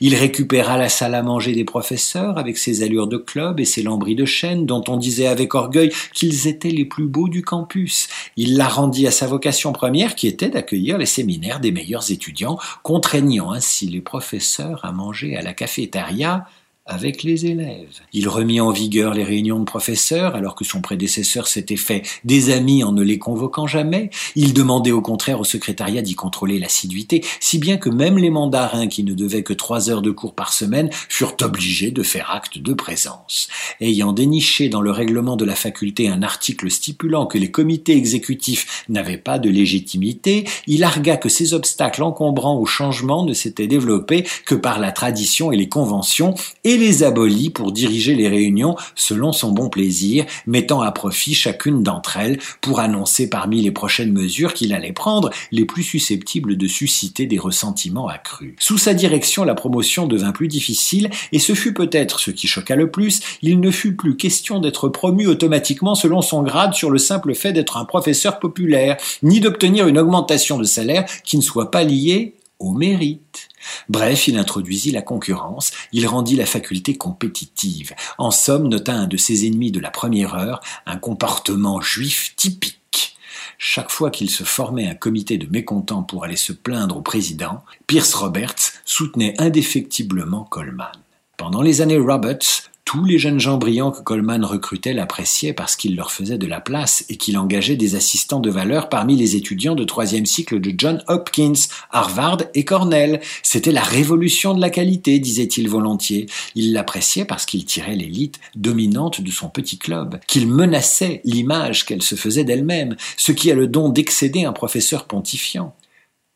Il récupéra la salle à manger des professeurs avec ses allures de club et ses lambris de chêne dont on disait avec orgueil qu'ils étaient les plus beaux du campus. Il la rendit à sa vocation première qui était d'accueillir les séminaires des meilleurs étudiants, contraignant ainsi les professeurs à manger à la cafétéria avec les élèves. Il remit en vigueur les réunions de professeurs alors que son prédécesseur s'était fait des amis en ne les convoquant jamais. Il demandait au contraire au secrétariat d'y contrôler l'assiduité, si bien que même les mandarins qui ne devaient que trois heures de cours par semaine furent obligés de faire acte de présence. Ayant déniché dans le règlement de la faculté un article stipulant que les comités exécutifs n'avaient pas de légitimité, il argua que ces obstacles encombrants au changement ne s'étaient développés que par la tradition et les conventions et les abolit pour diriger les réunions selon son bon plaisir, mettant à profit chacune d'entre elles pour annoncer parmi les prochaines mesures qu'il allait prendre les plus susceptibles de susciter des ressentiments accrus. Sous sa direction, la promotion devint plus difficile et ce fut peut-être ce qui choqua le plus, il ne fut plus question d'être promu automatiquement selon son grade sur le simple fait d'être un professeur populaire, ni d'obtenir une augmentation de salaire qui ne soit pas liée au mérite. Bref, il introduisit la concurrence, il rendit la faculté compétitive. En somme, nota un de ses ennemis de la première heure, un comportement juif typique. Chaque fois qu'il se formait un comité de mécontents pour aller se plaindre au président, Pierce Roberts soutenait indéfectiblement Coleman. Pendant les années Roberts, tous les jeunes gens brillants que Coleman recrutait l'appréciaient parce qu'il leur faisait de la place et qu'il engageait des assistants de valeur parmi les étudiants de troisième cycle de John Hopkins, Harvard et Cornell. C'était la révolution de la qualité, disait-il volontiers. Il l'appréciait parce qu'il tirait l'élite dominante de son petit club, qu'il menaçait l'image qu'elle se faisait d'elle-même, ce qui a le don d'excéder un professeur pontifiant.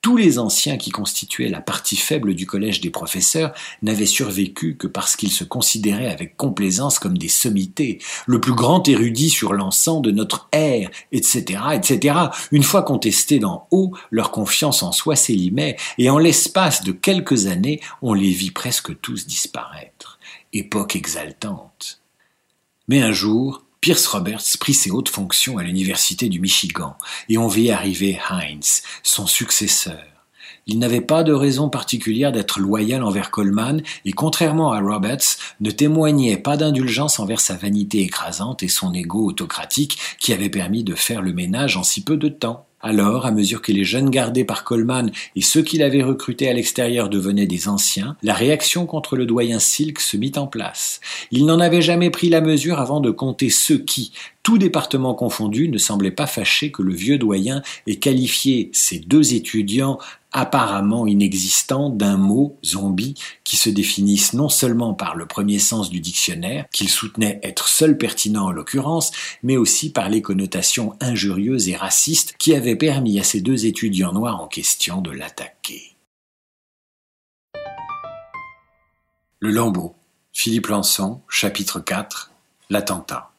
Tous les anciens qui constituaient la partie faible du collège des professeurs n'avaient survécu que parce qu'ils se considéraient avec complaisance comme des sommités, le plus grand érudit sur l'encens de notre ère, etc., etc. Une fois contestés d'en haut, leur confiance en soi s'élimait, et en l'espace de quelques années, on les vit presque tous disparaître. Époque exaltante. Mais un jour, Pierce Roberts prit ses hautes fonctions à l'université du Michigan et on vit arriver Heinz, son successeur. Il n'avait pas de raison particulière d'être loyal envers Coleman et, contrairement à Roberts, ne témoignait pas d'indulgence envers sa vanité écrasante et son ego autocratique qui avait permis de faire le ménage en si peu de temps. Alors, à mesure que les jeunes gardés par Coleman et ceux qu'il avait recrutés à l'extérieur devenaient des anciens, la réaction contre le doyen Silk se mit en place. Il n'en avait jamais pris la mesure avant de compter ceux qui, tout département confondu, ne semblaient pas fâchés que le vieux doyen ait qualifié ces deux étudiants apparemment inexistants d'un mot, zombie, qui se définissent non seulement par le premier sens du dictionnaire, qu'il soutenait être seul pertinent en l'occurrence, mais aussi par les connotations injurieuses et racistes qui avaient permis à ces deux étudiants noirs en question de l'attaquer. Le lambeau. Philippe Lançon, chapitre 4. L'attentat.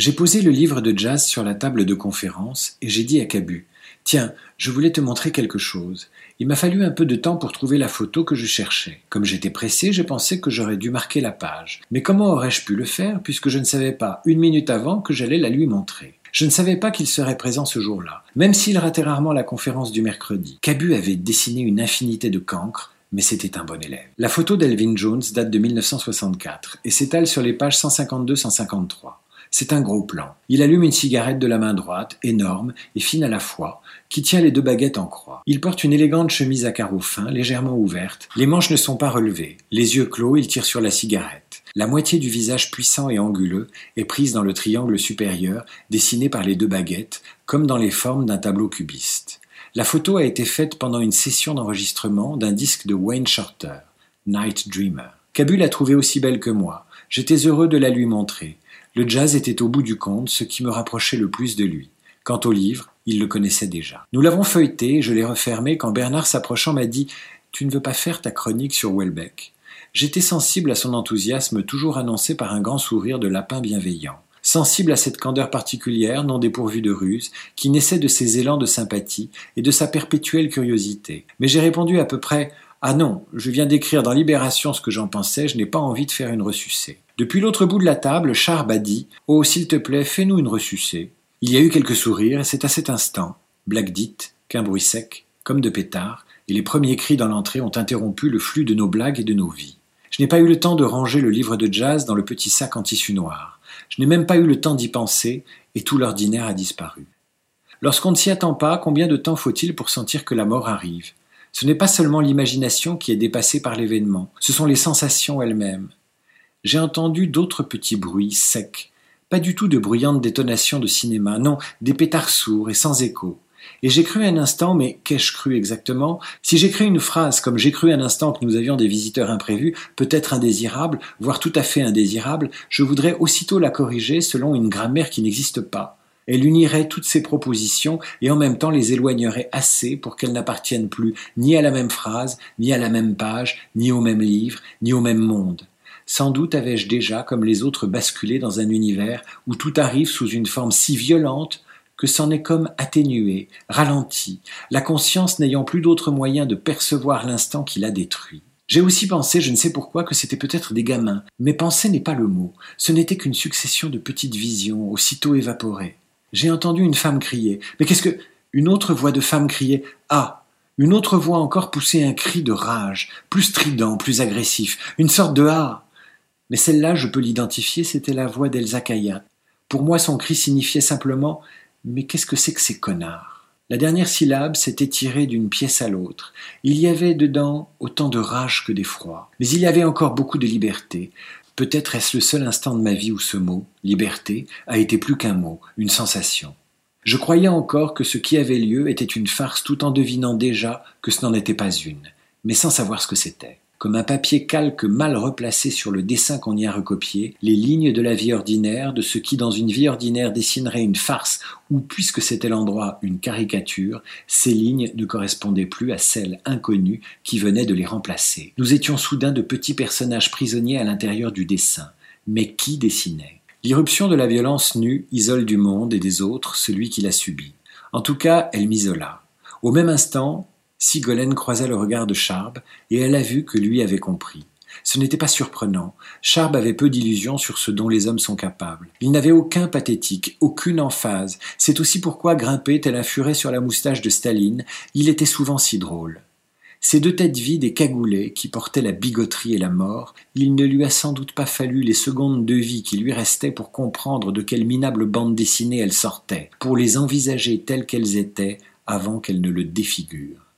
J'ai posé le livre de jazz sur la table de conférence et j'ai dit à Cabu Tiens, je voulais te montrer quelque chose. Il m'a fallu un peu de temps pour trouver la photo que je cherchais. Comme j'étais pressé, j'ai pensé que j'aurais dû marquer la page. Mais comment aurais-je pu le faire puisque je ne savais pas une minute avant que j'allais la lui montrer? Je ne savais pas qu'il serait présent ce jour-là, même s'il ratait rarement la conférence du mercredi. Cabu avait dessiné une infinité de cancres, mais c'était un bon élève. La photo d'Elvin Jones date de 1964 et s'étale sur les pages 152-153. C'est un gros plan. Il allume une cigarette de la main droite, énorme et fine à la fois, qui tient les deux baguettes en croix. Il porte une élégante chemise à carreaux fins, légèrement ouverte. Les manches ne sont pas relevées. Les yeux clos, il tire sur la cigarette. La moitié du visage puissant et anguleux est prise dans le triangle supérieur, dessiné par les deux baguettes, comme dans les formes d'un tableau cubiste. La photo a été faite pendant une session d'enregistrement d'un disque de Wayne Shorter, Night Dreamer. Cabu l'a trouvée aussi belle que moi. J'étais heureux de la lui montrer. Le jazz était au bout du compte ce qui me rapprochait le plus de lui. Quant au livre, il le connaissait déjà. Nous l'avons feuilleté, je l'ai refermé quand Bernard s'approchant m'a dit Tu ne veux pas faire ta chronique sur Welbeck? J'étais sensible à son enthousiasme toujours annoncé par un grand sourire de lapin bienveillant sensible à cette candeur particulière, non dépourvue de ruse, qui naissait de ses élans de sympathie et de sa perpétuelle curiosité. Mais j'ai répondu à peu près Ah non, je viens d'écrire dans Libération ce que j'en pensais, je n'ai pas envie de faire une ressucée. Depuis l'autre bout de la table, Charb a dit Oh, s'il te plaît, fais-nous une ressucée. Il y a eu quelques sourires, et c'est à cet instant, blague dite, qu'un bruit sec, comme de pétard, et les premiers cris dans l'entrée ont interrompu le flux de nos blagues et de nos vies. Je n'ai pas eu le temps de ranger le livre de jazz dans le petit sac en tissu noir. Je n'ai même pas eu le temps d'y penser, et tout l'ordinaire a disparu. Lorsqu'on ne s'y attend pas, combien de temps faut-il pour sentir que la mort arrive? Ce n'est pas seulement l'imagination qui est dépassée par l'événement, ce sont les sensations elles-mêmes. J'ai entendu d'autres petits bruits secs, pas du tout de bruyantes détonations de cinéma, non, des pétards sourds et sans écho. Et j'ai cru un instant, mais qu'ai-je cru exactement? Si j'écris une phrase comme j'ai cru un instant que nous avions des visiteurs imprévus, peut-être indésirables, voire tout à fait indésirables, je voudrais aussitôt la corriger selon une grammaire qui n'existe pas. Elle unirait toutes ces propositions et en même temps les éloignerait assez pour qu'elles n'appartiennent plus ni à la même phrase, ni à la même page, ni au même livre, ni au même monde. Sans doute avais-je déjà, comme les autres, basculé dans un univers où tout arrive sous une forme si violente que c'en est comme atténué, ralenti, la conscience n'ayant plus d'autre moyen de percevoir l'instant qui l'a détruit. J'ai aussi pensé, je ne sais pourquoi, que c'était peut-être des gamins, mais penser n'est pas le mot, ce n'était qu'une succession de petites visions, aussitôt évaporées. J'ai entendu une femme crier. Mais qu'est-ce que. Une autre voix de femme criait Ah Une autre voix encore poussait un cri de rage, plus strident, plus agressif, une sorte de Ah Mais celle-là, je peux l'identifier, c'était la voix d'Elsa Kayat. Pour moi, son cri signifiait simplement Mais qu'est-ce que c'est que ces connards? La dernière syllabe s'était tirée d'une pièce à l'autre. Il y avait dedans autant de rage que d'effroi. Mais il y avait encore beaucoup de liberté, Peut-être est-ce le seul instant de ma vie où ce mot, liberté, a été plus qu'un mot, une sensation. Je croyais encore que ce qui avait lieu était une farce tout en devinant déjà que ce n'en était pas une, mais sans savoir ce que c'était comme un papier calque mal replacé sur le dessin qu'on y a recopié, les lignes de la vie ordinaire, de ce qui dans une vie ordinaire dessinerait une farce, ou puisque c'était l'endroit une caricature, ces lignes ne correspondaient plus à celles inconnues qui venaient de les remplacer. Nous étions soudain de petits personnages prisonniers à l'intérieur du dessin. Mais qui dessinait? L'irruption de la violence nue isole du monde et des autres celui qui l'a subi. En tout cas, elle m'isola. Au même instant, Sigolène croisa le regard de Charbe, et elle a vu que lui avait compris. Ce n'était pas surprenant. Charbe avait peu d'illusions sur ce dont les hommes sont capables. Il n'avait aucun pathétique, aucune emphase. C'est aussi pourquoi, grimpé tel un furet sur la moustache de Staline, il était souvent si drôle. Ces deux têtes vides et cagoulées, qui portaient la bigoterie et la mort, il ne lui a sans doute pas fallu les secondes de vie qui lui restaient pour comprendre de quelle minable bande dessinée elles sortaient, pour les envisager telles qu'elles étaient avant qu'elles ne le défigurent.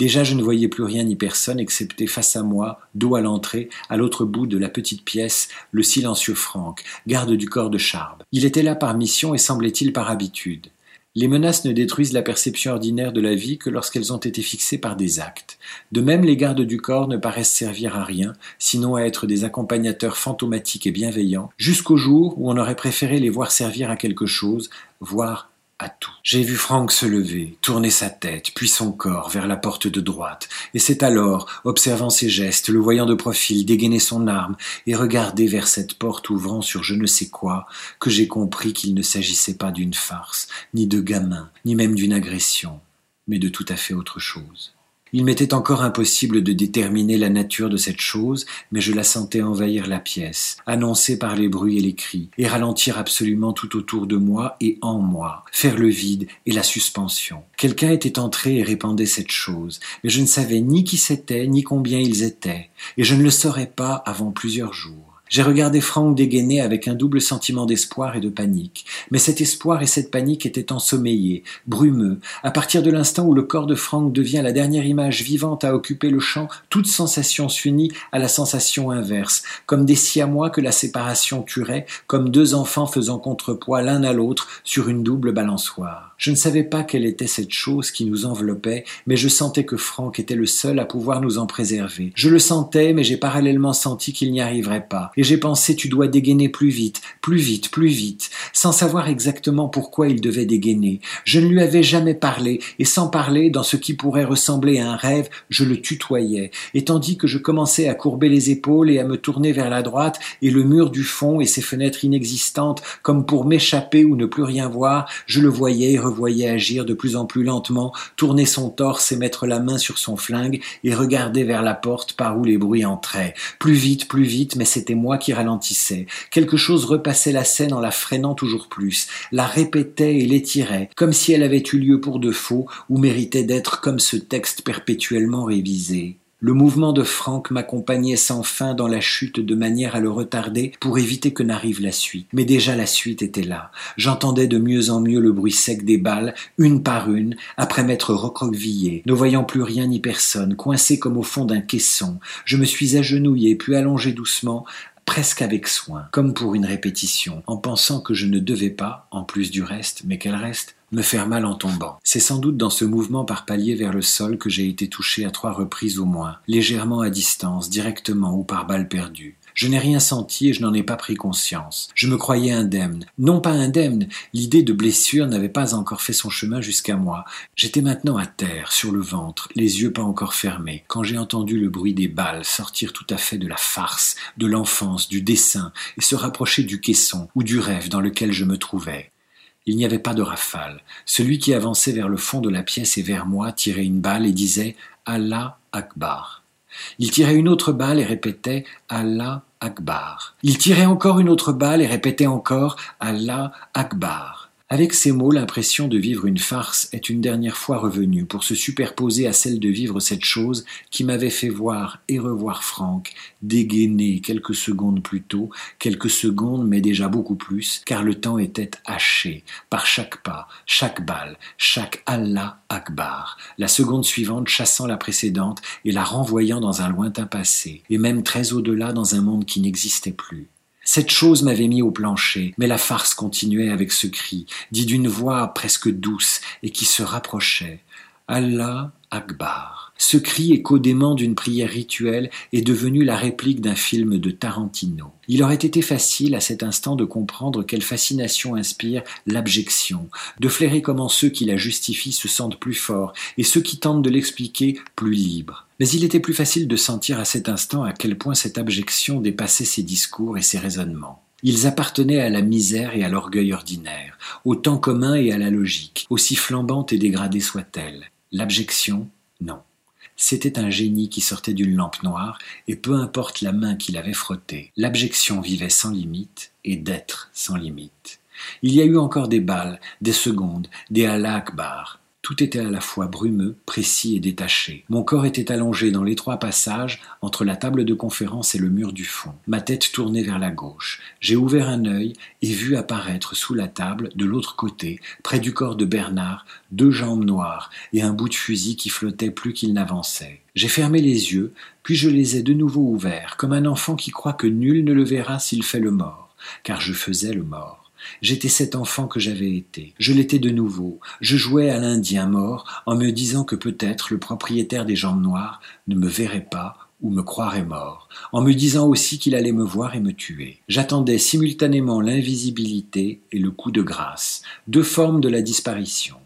Déjà je ne voyais plus rien ni personne excepté face à moi, dos à l'entrée, à l'autre bout de la petite pièce, le silencieux Franck, garde du corps de Charbe. Il était là par mission et semblait-il par habitude. Les menaces ne détruisent la perception ordinaire de la vie que lorsqu'elles ont été fixées par des actes. De même, les gardes du corps ne paraissent servir à rien, sinon à être des accompagnateurs fantomatiques et bienveillants, jusqu'au jour où on aurait préféré les voir servir à quelque chose, voire tout. J'ai vu Franck se lever, tourner sa tête, puis son corps vers la porte de droite, et c'est alors, observant ses gestes, le voyant de profil, dégainer son arme et regarder vers cette porte ouvrant sur je ne sais quoi, que j'ai compris qu'il ne s'agissait pas d'une farce, ni de gamin, ni même d'une agression, mais de tout à fait autre chose. Il m'était encore impossible de déterminer la nature de cette chose, mais je la sentais envahir la pièce, annoncée par les bruits et les cris, et ralentir absolument tout autour de moi et en moi, faire le vide et la suspension. Quelqu'un était entré et répandait cette chose, mais je ne savais ni qui c'était, ni combien ils étaient, et je ne le saurais pas avant plusieurs jours. J'ai regardé Franck dégainer avec un double sentiment d'espoir et de panique. Mais cet espoir et cette panique étaient ensommeillés, brumeux. À partir de l'instant où le corps de Franck devient la dernière image vivante à occuper le champ, toute sensation s'unit à la sensation inverse, comme des siamois que la séparation tuerait, comme deux enfants faisant contrepoids l'un à l'autre sur une double balançoire. Je ne savais pas quelle était cette chose qui nous enveloppait, mais je sentais que Franck était le seul à pouvoir nous en préserver. Je le sentais, mais j'ai parallèlement senti qu'il n'y arriverait pas et j'ai pensé tu dois dégainer plus vite, plus vite, plus vite, sans savoir exactement pourquoi il devait dégainer. Je ne lui avais jamais parlé, et sans parler, dans ce qui pourrait ressembler à un rêve, je le tutoyais, et tandis que je commençais à courber les épaules et à me tourner vers la droite, et le mur du fond et ses fenêtres inexistantes, comme pour m'échapper ou ne plus rien voir, je le voyais et revoyais agir de plus en plus lentement, tourner son torse et mettre la main sur son flingue, et regarder vers la porte par où les bruits entraient. Plus vite, plus vite, mais c'était moi qui ralentissait. Quelque chose repassait la scène en la freinant toujours plus, la répétait et l'étirait, comme si elle avait eu lieu pour de faux ou méritait d'être comme ce texte perpétuellement révisé. Le mouvement de Franck m'accompagnait sans fin dans la chute de manière à le retarder pour éviter que n'arrive la suite. Mais déjà la suite était là. J'entendais de mieux en mieux le bruit sec des balles, une par une, après m'être recroquevillé, ne voyant plus rien ni personne, coincé comme au fond d'un caisson. Je me suis agenouillé puis allongé doucement, presque avec soin, comme pour une répétition, en pensant que je ne devais pas, en plus du reste, mais qu'elle reste, me faire mal en tombant. C'est sans doute dans ce mouvement par palier vers le sol que j'ai été touché à trois reprises au moins, légèrement à distance, directement ou par balle perdue. Je n'ai rien senti et je n'en ai pas pris conscience. Je me croyais indemne. Non pas indemne, l'idée de blessure n'avait pas encore fait son chemin jusqu'à moi. J'étais maintenant à terre, sur le ventre, les yeux pas encore fermés, quand j'ai entendu le bruit des balles sortir tout à fait de la farce, de l'enfance, du dessin, et se rapprocher du caisson ou du rêve dans lequel je me trouvais. Il n'y avait pas de rafale. Celui qui avançait vers le fond de la pièce et vers moi tirait une balle et disait Allah Akbar. Il tirait une autre balle et répétait Allah Akbar. Il tirait encore une autre balle et répétait encore Allah Akbar. Avec ces mots, l'impression de vivre une farce est une dernière fois revenue pour se superposer à celle de vivre cette chose qui m'avait fait voir et revoir Franck dégainer quelques secondes plus tôt, quelques secondes mais déjà beaucoup plus, car le temps était haché par chaque pas, chaque balle, chaque Allah Akbar, la seconde suivante chassant la précédente et la renvoyant dans un lointain passé, et même très au-delà dans un monde qui n'existait plus. Cette chose m'avait mis au plancher, mais la farce continuait avec ce cri, dit d'une voix presque douce et qui se rapprochait. Allah Akbar. Ce cri, écho-dément d'une prière rituelle, est devenu la réplique d'un film de Tarantino. Il aurait été facile à cet instant de comprendre quelle fascination inspire l'abjection, de flairer comment ceux qui la justifient se sentent plus forts et ceux qui tentent de l'expliquer plus libres. Mais il était plus facile de sentir à cet instant à quel point cette abjection dépassait ses discours et ses raisonnements. Ils appartenaient à la misère et à l'orgueil ordinaire, au temps commun et à la logique, aussi flambante et dégradée soit-elle. L'abjection, non. C'était un génie qui sortait d'une lampe noire, et peu importe la main qu'il avait frottée, l'abjection vivait sans limite, et d'être sans limite. Il y a eu encore des balles, des secondes, des halakbar, tout était à la fois brumeux, précis et détaché. Mon corps était allongé dans l'étroit passage entre la table de conférence et le mur du fond, ma tête tournée vers la gauche. J'ai ouvert un œil et vu apparaître sous la table, de l'autre côté, près du corps de Bernard, deux jambes noires et un bout de fusil qui flottait plus qu'il n'avançait. J'ai fermé les yeux, puis je les ai de nouveau ouverts, comme un enfant qui croit que nul ne le verra s'il fait le mort, car je faisais le mort. J'étais cet enfant que j'avais été. Je l'étais de nouveau. Je jouais à l'Indien mort en me disant que peut-être le propriétaire des jambes noires ne me verrait pas ou me croirait mort, en me disant aussi qu'il allait me voir et me tuer. J'attendais simultanément l'invisibilité et le coup de grâce, deux formes de la disparition.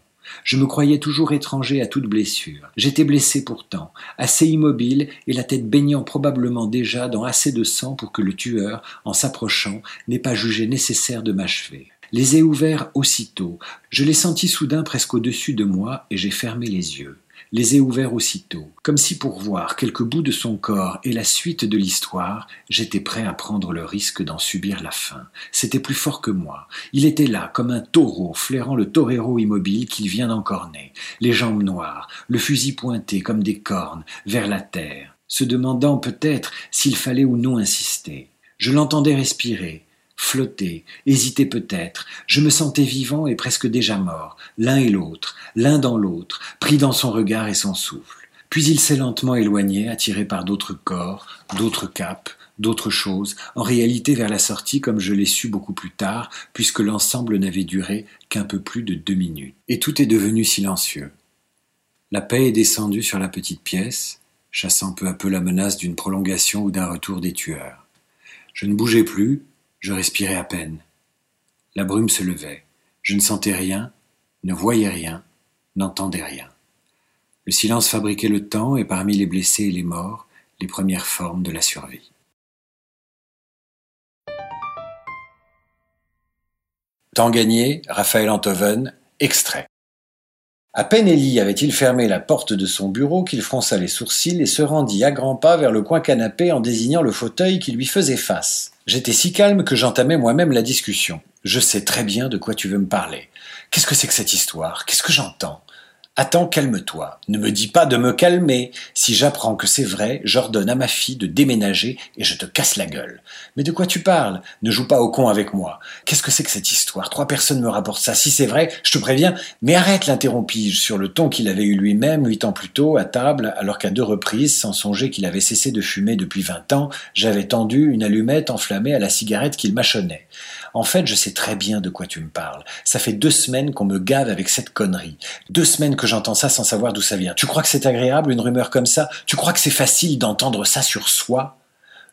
Je me croyais toujours étranger à toute blessure. J'étais blessé pourtant, assez immobile et la tête baignant probablement déjà dans assez de sang pour que le tueur, en s'approchant, n'ait pas jugé nécessaire de m'achever. Les ai ouverts aussitôt. Je les sentis soudain presque au-dessus de moi et j'ai fermé les yeux les ai ouverts aussitôt, comme si pour voir quelques bouts de son corps et la suite de l'histoire, j'étais prêt à prendre le risque d'en subir la fin. C'était plus fort que moi. Il était là, comme un taureau, flairant le torero immobile qu'il vient d'encorner, les jambes noires, le fusil pointé comme des cornes, vers la terre, se demandant peut-être s'il fallait ou non insister. Je l'entendais respirer, flotter, hésiter peut-être. Je me sentais vivant et presque déjà mort, l'un et l'autre, l'un dans l'autre, pris dans son regard et son souffle. Puis il s'est lentement éloigné, attiré par d'autres corps, d'autres capes, d'autres choses, en réalité vers la sortie comme je l'ai su beaucoup plus tard, puisque l'ensemble n'avait duré qu'un peu plus de deux minutes. Et tout est devenu silencieux. La paix est descendue sur la petite pièce, chassant peu à peu la menace d'une prolongation ou d'un retour des tueurs. Je ne bougeais plus, je respirais à peine. La brume se levait. Je ne sentais rien, ne voyais rien, n'entendais rien. Le silence fabriquait le temps et parmi les blessés et les morts, les premières formes de la survie. Temps gagné, Raphaël Antoven, extrait. À peine Élie avait-il fermé la porte de son bureau qu'il fronça les sourcils et se rendit à grands pas vers le coin canapé en désignant le fauteuil qui lui faisait face. J'étais si calme que j'entamais moi-même la discussion. Je sais très bien de quoi tu veux me parler. Qu'est-ce que c'est que cette histoire? Qu'est-ce que j'entends? Attends, calme-toi. Ne me dis pas de me calmer. Si j'apprends que c'est vrai, j'ordonne à ma fille de déménager et je te casse la gueule. Mais de quoi tu parles? Ne joue pas au con avec moi. Qu'est-ce que c'est que cette histoire? Trois personnes me rapportent ça. Si c'est vrai, je te préviens. Mais arrête, l'interrompis-je sur le ton qu'il avait eu lui-même huit ans plus tôt à table, alors qu'à deux reprises, sans songer qu'il avait cessé de fumer depuis vingt ans, j'avais tendu une allumette enflammée à la cigarette qu'il mâchonnait. En fait, je sais très bien de quoi tu me parles. Ça fait deux semaines qu'on me gave avec cette connerie. Deux semaines que j'entends ça sans savoir d'où ça vient. Tu crois que c'est agréable, une rumeur comme ça? Tu crois que c'est facile d'entendre ça sur soi?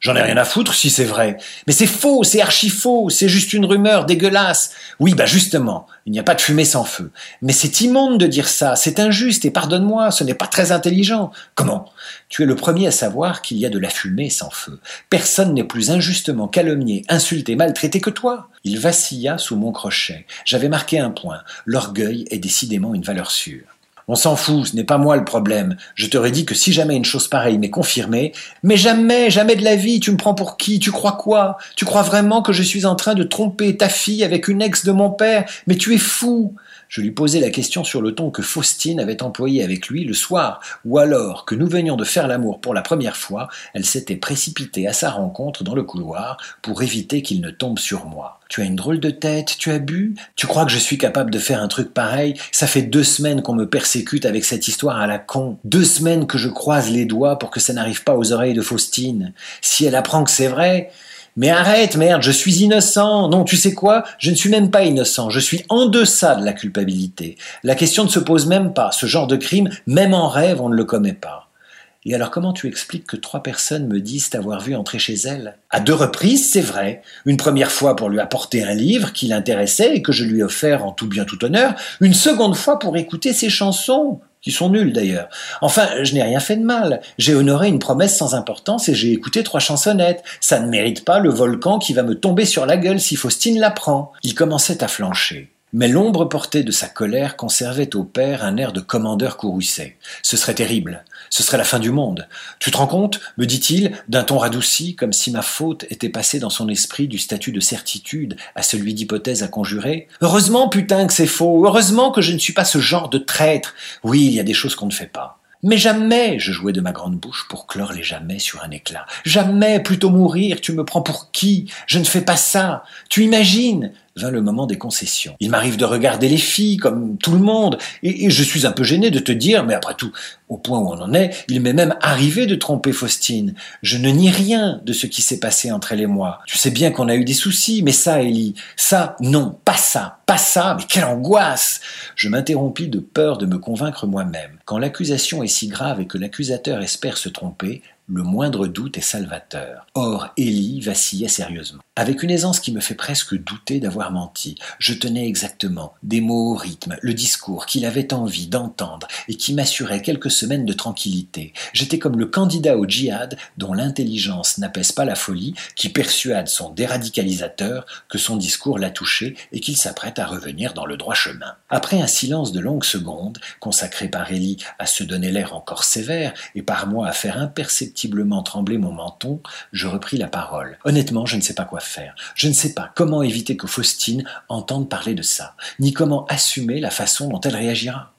J'en ai rien à foutre si c'est vrai. Mais c'est faux, c'est archi faux, c'est juste une rumeur dégueulasse. Oui, bah justement, il n'y a pas de fumée sans feu. Mais c'est immonde de dire ça, c'est injuste et pardonne-moi, ce n'est pas très intelligent. Comment? Tu es le premier à savoir qu'il y a de la fumée sans feu. Personne n'est plus injustement calomnié, insulté, maltraité que toi. Il vacilla sous mon crochet. J'avais marqué un point. L'orgueil est décidément une valeur sûre. On s'en fout, ce n'est pas moi le problème. Je t'aurais dit que si jamais une chose pareille m'est confirmée, mais jamais, jamais de la vie, tu me prends pour qui Tu crois quoi? Tu crois vraiment que je suis en train de tromper ta fille avec une ex de mon père? Mais tu es fou je lui posais la question sur le ton que Faustine avait employé avec lui le soir, ou alors que nous venions de faire l'amour pour la première fois, elle s'était précipitée à sa rencontre dans le couloir pour éviter qu'il ne tombe sur moi. Tu as une drôle de tête, tu as bu Tu crois que je suis capable de faire un truc pareil? Ça fait deux semaines qu'on me persécute avec cette histoire à la con. Deux semaines que je croise les doigts pour que ça n'arrive pas aux oreilles de Faustine. Si elle apprend que c'est vrai, mais arrête, merde, je suis innocent. Non, tu sais quoi? Je ne suis même pas innocent. Je suis en deçà de la culpabilité. La question ne se pose même pas. Ce genre de crime, même en rêve, on ne le commet pas. Et alors comment tu expliques que trois personnes me disent t'avoir vu entrer chez elle À deux reprises, c'est vrai. Une première fois pour lui apporter un livre qui l'intéressait et que je lui ai offert en tout bien tout honneur. Une seconde fois pour écouter ses chansons qui sont nuls d'ailleurs. Enfin, je n'ai rien fait de mal. J'ai honoré une promesse sans importance et j'ai écouté trois chansonnettes. Ça ne mérite pas le volcan qui va me tomber sur la gueule si Faustine l'apprend. Il commençait à flancher. Mais l'ombre portée de sa colère conservait au père un air de commandeur courroucé. Ce serait terrible. Ce serait la fin du monde. Tu te rends compte me dit-il, d'un ton radouci, comme si ma faute était passée dans son esprit du statut de certitude à celui d'hypothèse à conjurer. Heureusement, putain, que c'est faux. Heureusement que je ne suis pas ce genre de traître. Oui, il y a des choses qu'on ne fait pas. Mais jamais, je jouais de ma grande bouche pour clore les jamais sur un éclat. Jamais, plutôt mourir, tu me prends pour qui? Je ne fais pas ça. Tu imagines? vint le moment des concessions. Il m'arrive de regarder les filles comme tout le monde, et, je suis un peu gêné de te dire, mais après tout, au point où on en est, il m'est même arrivé de tromper Faustine. Je ne nie rien de ce qui s'est passé entre elle et moi. Tu sais bien qu'on a eu des soucis, mais ça, Ellie, ça, non, pas ça, pas ça, mais quelle angoisse Je m'interrompis de peur de me convaincre moi-même. Quand l'accusation est si grave et que l'accusateur espère se tromper, le moindre doute est salvateur. Or, Élie vacillait sérieusement. Avec une aisance qui me fait presque douter d'avoir menti, je tenais exactement des mots au rythme, le discours qu'il avait envie d'entendre et qui m'assurait quelques semaines de tranquillité. J'étais comme le candidat au djihad dont l'intelligence n'apaise pas la folie, qui persuade son déradicalisateur que son discours l'a touché et qu'il s'apprête à revenir dans le droit chemin. Après un silence de longues secondes, consacré par Élie à se donner l'air encore sévère et par moi à faire imperceptible trembler mon menton, je repris la parole. Honnêtement, je ne sais pas quoi faire. Je ne sais pas comment éviter que Faustine entende parler de ça, ni comment assumer la façon dont elle réagira.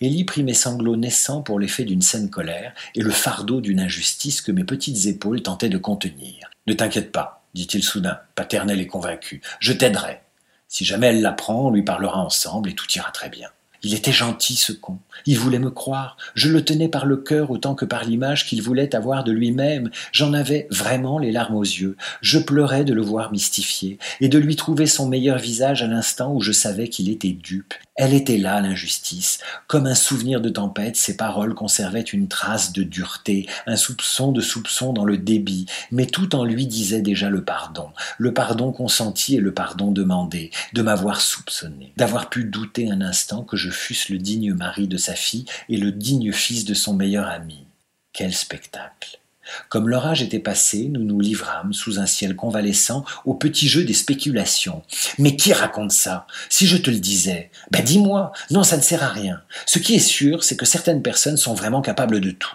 Élie prit mes sanglots naissants pour l'effet d'une saine colère et le fardeau d'une injustice que mes petites épaules tentaient de contenir. Ne t'inquiète pas, dit-il soudain, paternel et convaincu. Je t'aiderai. Si jamais elle l'apprend, on lui parlera ensemble et tout ira très bien. Il était gentil, ce con. Il voulait me croire. Je le tenais par le cœur autant que par l'image qu'il voulait avoir de lui-même. J'en avais vraiment les larmes aux yeux. Je pleurais de le voir mystifié et de lui trouver son meilleur visage à l'instant où je savais qu'il était dupe. Elle était là, l'injustice. Comme un souvenir de tempête, ses paroles conservaient une trace de dureté, un soupçon de soupçon dans le débit, mais tout en lui disait déjà le pardon, le pardon consenti et le pardon demandé, de m'avoir soupçonné, d'avoir pu douter un instant que je fusse le digne mari de sa fille et le digne fils de son meilleur ami. Quel spectacle comme l'orage était passé, nous nous livrâmes, sous un ciel convalescent, au petit jeu des spéculations. Mais qui raconte ça? Si je te le disais, ben dis-moi, non, ça ne sert à rien. Ce qui est sûr, c'est que certaines personnes sont vraiment capables de tout.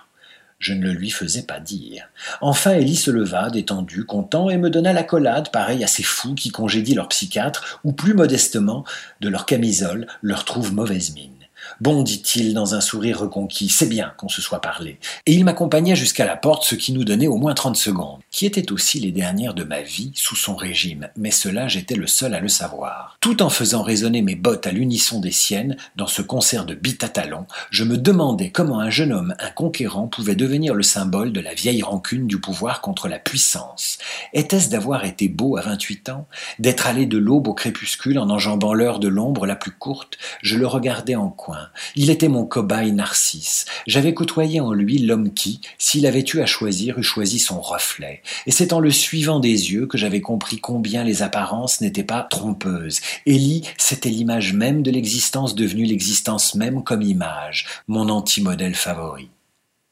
Je ne le lui faisais pas dire. Enfin, Ellie se leva, détendu, content, et me donna l'accolade, pareil à ces fous qui congédient leur psychiatre, ou plus modestement, de leur camisole, leur trouvent mauvaise mine. Bon, dit-il dans un sourire reconquis, c'est bien qu'on se soit parlé. Et il m'accompagna jusqu'à la porte, ce qui nous donnait au moins trente secondes, qui étaient aussi les dernières de ma vie sous son régime, mais cela j'étais le seul à le savoir. Tout en faisant résonner mes bottes à l'unisson des siennes, dans ce concert de talons, je me demandais comment un jeune homme, un conquérant, pouvait devenir le symbole de la vieille rancune du pouvoir contre la puissance. Était-ce d'avoir été beau à vingt-huit ans, d'être allé de l'aube au crépuscule en enjambant l'heure de l'ombre la plus courte, je le regardais en coin. Il était mon cobaye narcisse. J'avais côtoyé en lui l'homme qui, s'il avait eu à choisir, eût choisi son reflet. Et c'est en le suivant des yeux que j'avais compris combien les apparences n'étaient pas trompeuses. Élie, c'était l'image même de l'existence devenue l'existence même comme image, mon anti-modèle favori.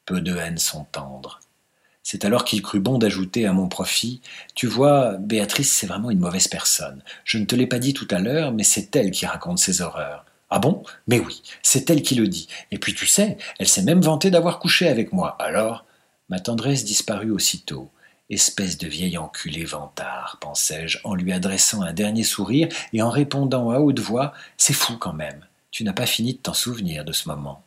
Peu de haines sont tendres. C'est alors qu'il crut bon d'ajouter à mon profit Tu vois, Béatrice, c'est vraiment une mauvaise personne. Je ne te l'ai pas dit tout à l'heure, mais c'est elle qui raconte ses horreurs. Ah bon? Mais oui, c'est elle qui le dit. Et puis tu sais, elle s'est même vantée d'avoir couché avec moi. Alors Ma tendresse disparut aussitôt. Espèce de vieil enculé vantard, pensai-je, en lui adressant un dernier sourire et en répondant à haute voix C'est fou quand même. Tu n'as pas fini de t'en souvenir de ce moment.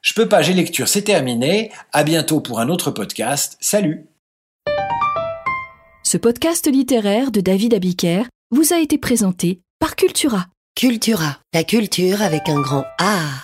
Je peux pas, j'ai lecture, c'est terminé. À bientôt pour un autre podcast. Salut Ce podcast littéraire de David Abiker vous a été présenté par Cultura. Cultura, la culture avec un grand A.